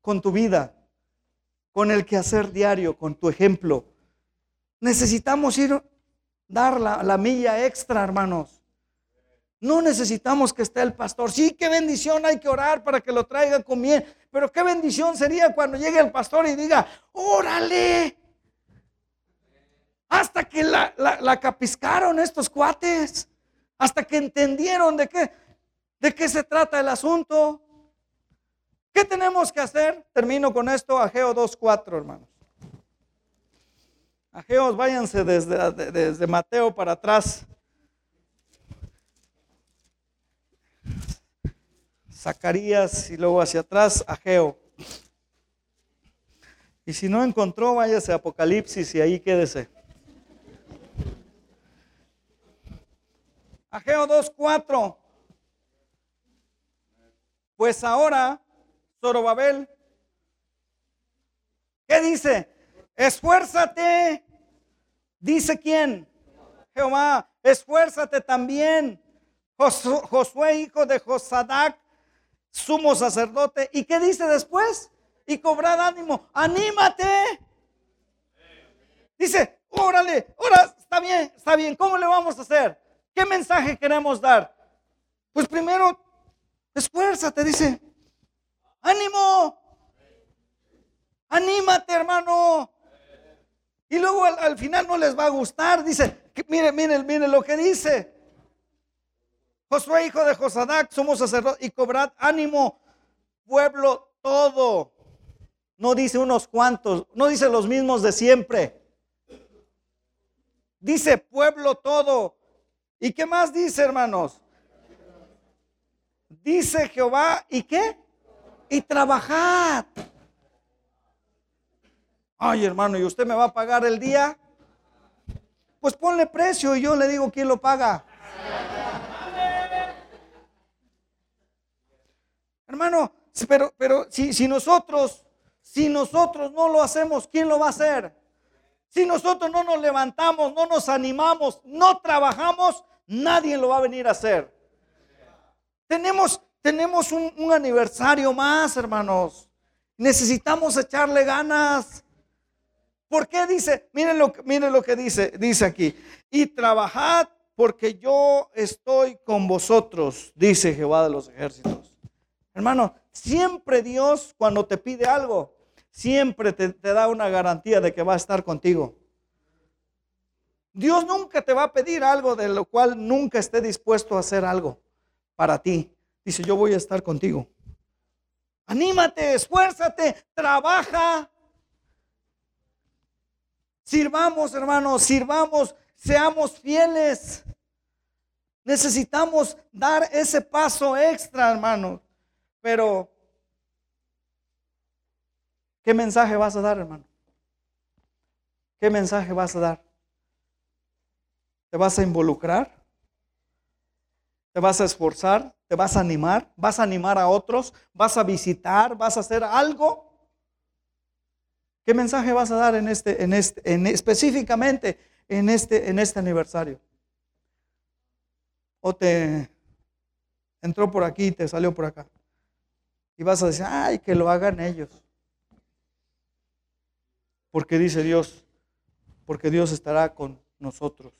con tu vida, con el quehacer diario, con tu ejemplo. Necesitamos ir, dar la, la milla extra, hermanos. No necesitamos que esté el pastor. Sí, qué bendición, hay que orar para que lo traiga con bien. Pero qué bendición sería cuando llegue el pastor y diga, órale. Hasta que la, la capiscaron estos cuates. Hasta que entendieron de qué. ¿De qué se trata el asunto? ¿Qué tenemos que hacer? Termino con esto, Ageo 2.4, hermanos. Ajeos, váyanse desde, desde Mateo para atrás. Zacarías y luego hacia atrás, Ageo. Y si no encontró, váyase a Apocalipsis y ahí quédese. Ageo 2.4. Pues ahora, Zorobabel, ¿qué dice? Esfuérzate. Dice quién? Jehová, esfuérzate también. Josué, hijo de Josadac, sumo sacerdote. ¿Y qué dice después? Y cobrar ánimo. Anímate. Dice, órale, ahora está bien, está bien. ¿Cómo le vamos a hacer? ¿Qué mensaje queremos dar? Pues primero, esfuérzate, dice. Ánimo. Anímate, hermano. Y luego al, final no les va a gustar. Dice, miren, miren, miren lo que dice. Josué, hijo de Josadac, somos sacerdotes y cobrad ánimo, pueblo todo. No dice unos cuantos, no dice los mismos de siempre. Dice pueblo todo. ¿Y qué más dice, hermanos? Dice Jehová, ¿y qué? Y trabajad. Ay, hermano, ¿y usted me va a pagar el día? Pues ponle precio y yo le digo quién lo paga. Hermano, pero, pero si, si nosotros, si nosotros no lo hacemos, ¿quién lo va a hacer? Si nosotros no nos levantamos, no nos animamos, no trabajamos, Nadie lo va a venir a hacer. Tenemos, tenemos un, aniversario más, hermanos. Necesitamos echarle ganas. ¿Por qué dice? Miren lo, miren lo que dice, dice aquí. Y trabajad porque yo estoy con vosotros, dice Jehová de los ejércitos. Hermano, siempre Dios cuando te pide algo, siempre te da una garantía de que va a estar contigo. Dios nunca te va a pedir algo de lo cual nunca esté dispuesto a hacer algo para ti. Dice, yo voy a estar contigo. Anímate, esfuérzate, trabaja. Sirvamos, hermanos, sirvamos, seamos fieles. Necesitamos dar ese paso extra, hermano. Pero, ¿qué mensaje vas a dar, hermano? ¿Qué mensaje vas a dar? ¿Te vas a involucrar? ¿Te vas a esforzar? ¿Te vas a animar? ¿Vas a animar a otros? ¿Vas a visitar? ¿Vas a hacer algo? ¿Qué mensaje vas a dar en este, en este, en, específicamente en este, en este aniversario? ¿O te entró por aquí y te salió por acá? Y vas a decir, ay, que lo hagan ellos. Porque dice Dios, porque Dios estará con nosotros.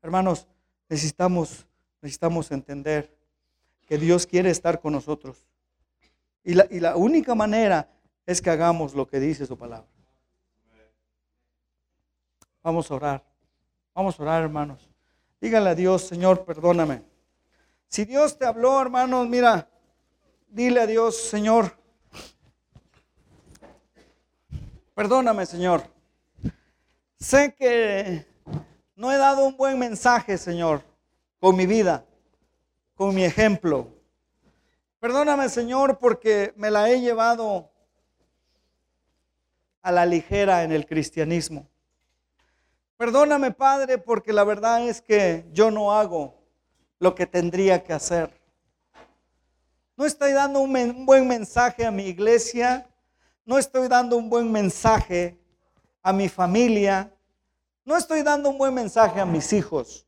Hermanos, necesitamos, necesitamos entender que Dios quiere estar con nosotros. Y la, y la única manera es que hagamos lo que dice su palabra. Vamos a orar. Vamos a orar, hermanos. Dígale a Dios, Señor, perdóname. Si Dios te habló, hermanos, mira, dile a Dios, Señor, perdóname, Señor. Sé que no he dado un buen mensaje, Señor, con mi vida, con mi ejemplo. Perdóname, Señor, porque me la he llevado a la ligera en el cristianismo. Perdóname, Padre, porque la verdad es que yo no hago lo que tendría que hacer. No estoy dando un, buen mensaje a mi iglesia, no estoy dando un buen mensaje a mi familia, no estoy dando un buen mensaje a mis hijos.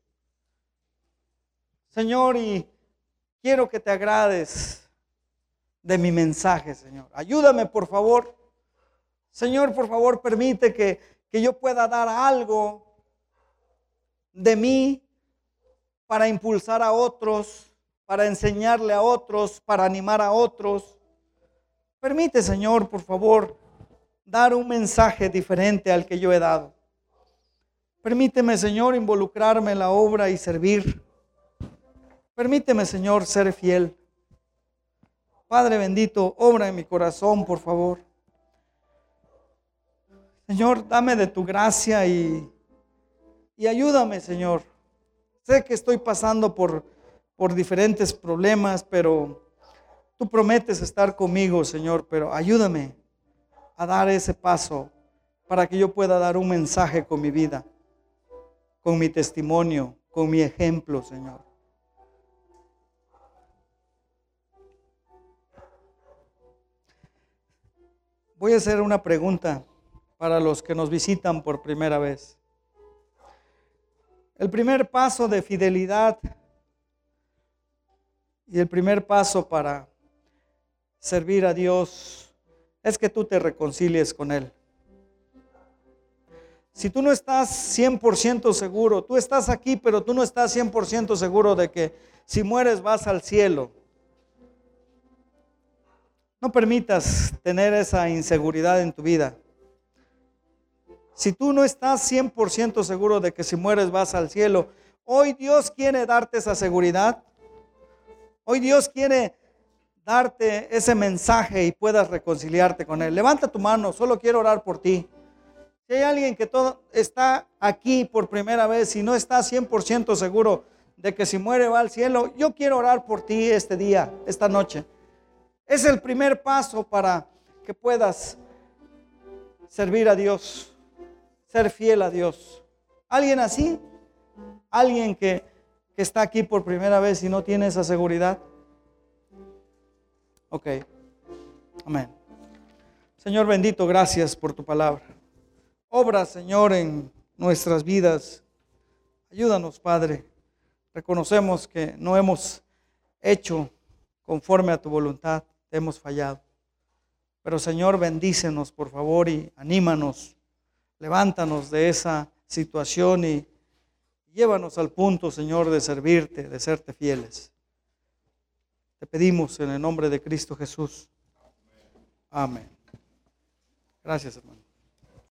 Señor, y quiero que te agrades de mi mensaje, Señor. Ayúdame, por favor. Señor, por favor, permite que, que yo pueda dar algo de mí para impulsar a otros, para enseñarle a otros, para animar a otros. Permite, Señor, por favor, dar un mensaje diferente al que yo he dado. Permíteme, Señor, involucrarme en la obra y servir. Permíteme, Señor, ser fiel. Padre bendito, obra en mi corazón, por favor. Señor, dame de tu gracia y, y ayúdame, Señor. Sé que estoy pasando por, por diferentes problemas, pero tú prometes estar conmigo, Señor, pero ayúdame a dar ese paso para que yo pueda dar un mensaje con mi vida, con mi testimonio, con mi ejemplo, Señor. Voy a hacer una pregunta para los que nos visitan por primera vez. El primer paso de fidelidad y el primer paso para servir a Dios es que tú te reconcilies con Él. Si tú no estás 100% seguro, tú estás aquí, pero tú no estás 100% seguro de que si mueres vas al cielo. No permitas tener esa inseguridad en tu vida. Si tú no estás 100% seguro de que si mueres vas al cielo, hoy Dios quiere darte esa seguridad. Hoy Dios quiere darte ese mensaje y puedas reconciliarte con Él. Levanta tu mano, solo quiero orar por ti. Si hay alguien que todo está aquí por primera vez y no está 100% seguro de que si muere va al cielo, yo quiero orar por ti este día, esta noche. Es el primer paso para que puedas servir a Dios ser fiel a Dios. ¿Alguien así? ¿Alguien que, está aquí por primera vez y no tiene esa seguridad? Ok. Amén. Señor bendito, gracias por tu palabra. Obra, Señor, en nuestras vidas. Ayúdanos, Padre. Reconocemos que no hemos hecho conforme a tu voluntad, hemos fallado. Pero Señor, bendícenos, por favor, y anímanos Levántanos de esa situación y llévanos al punto, Señor, de servirte, de serte fieles. Te pedimos en el nombre de Cristo Jesús. Amén. Gracias, hermano.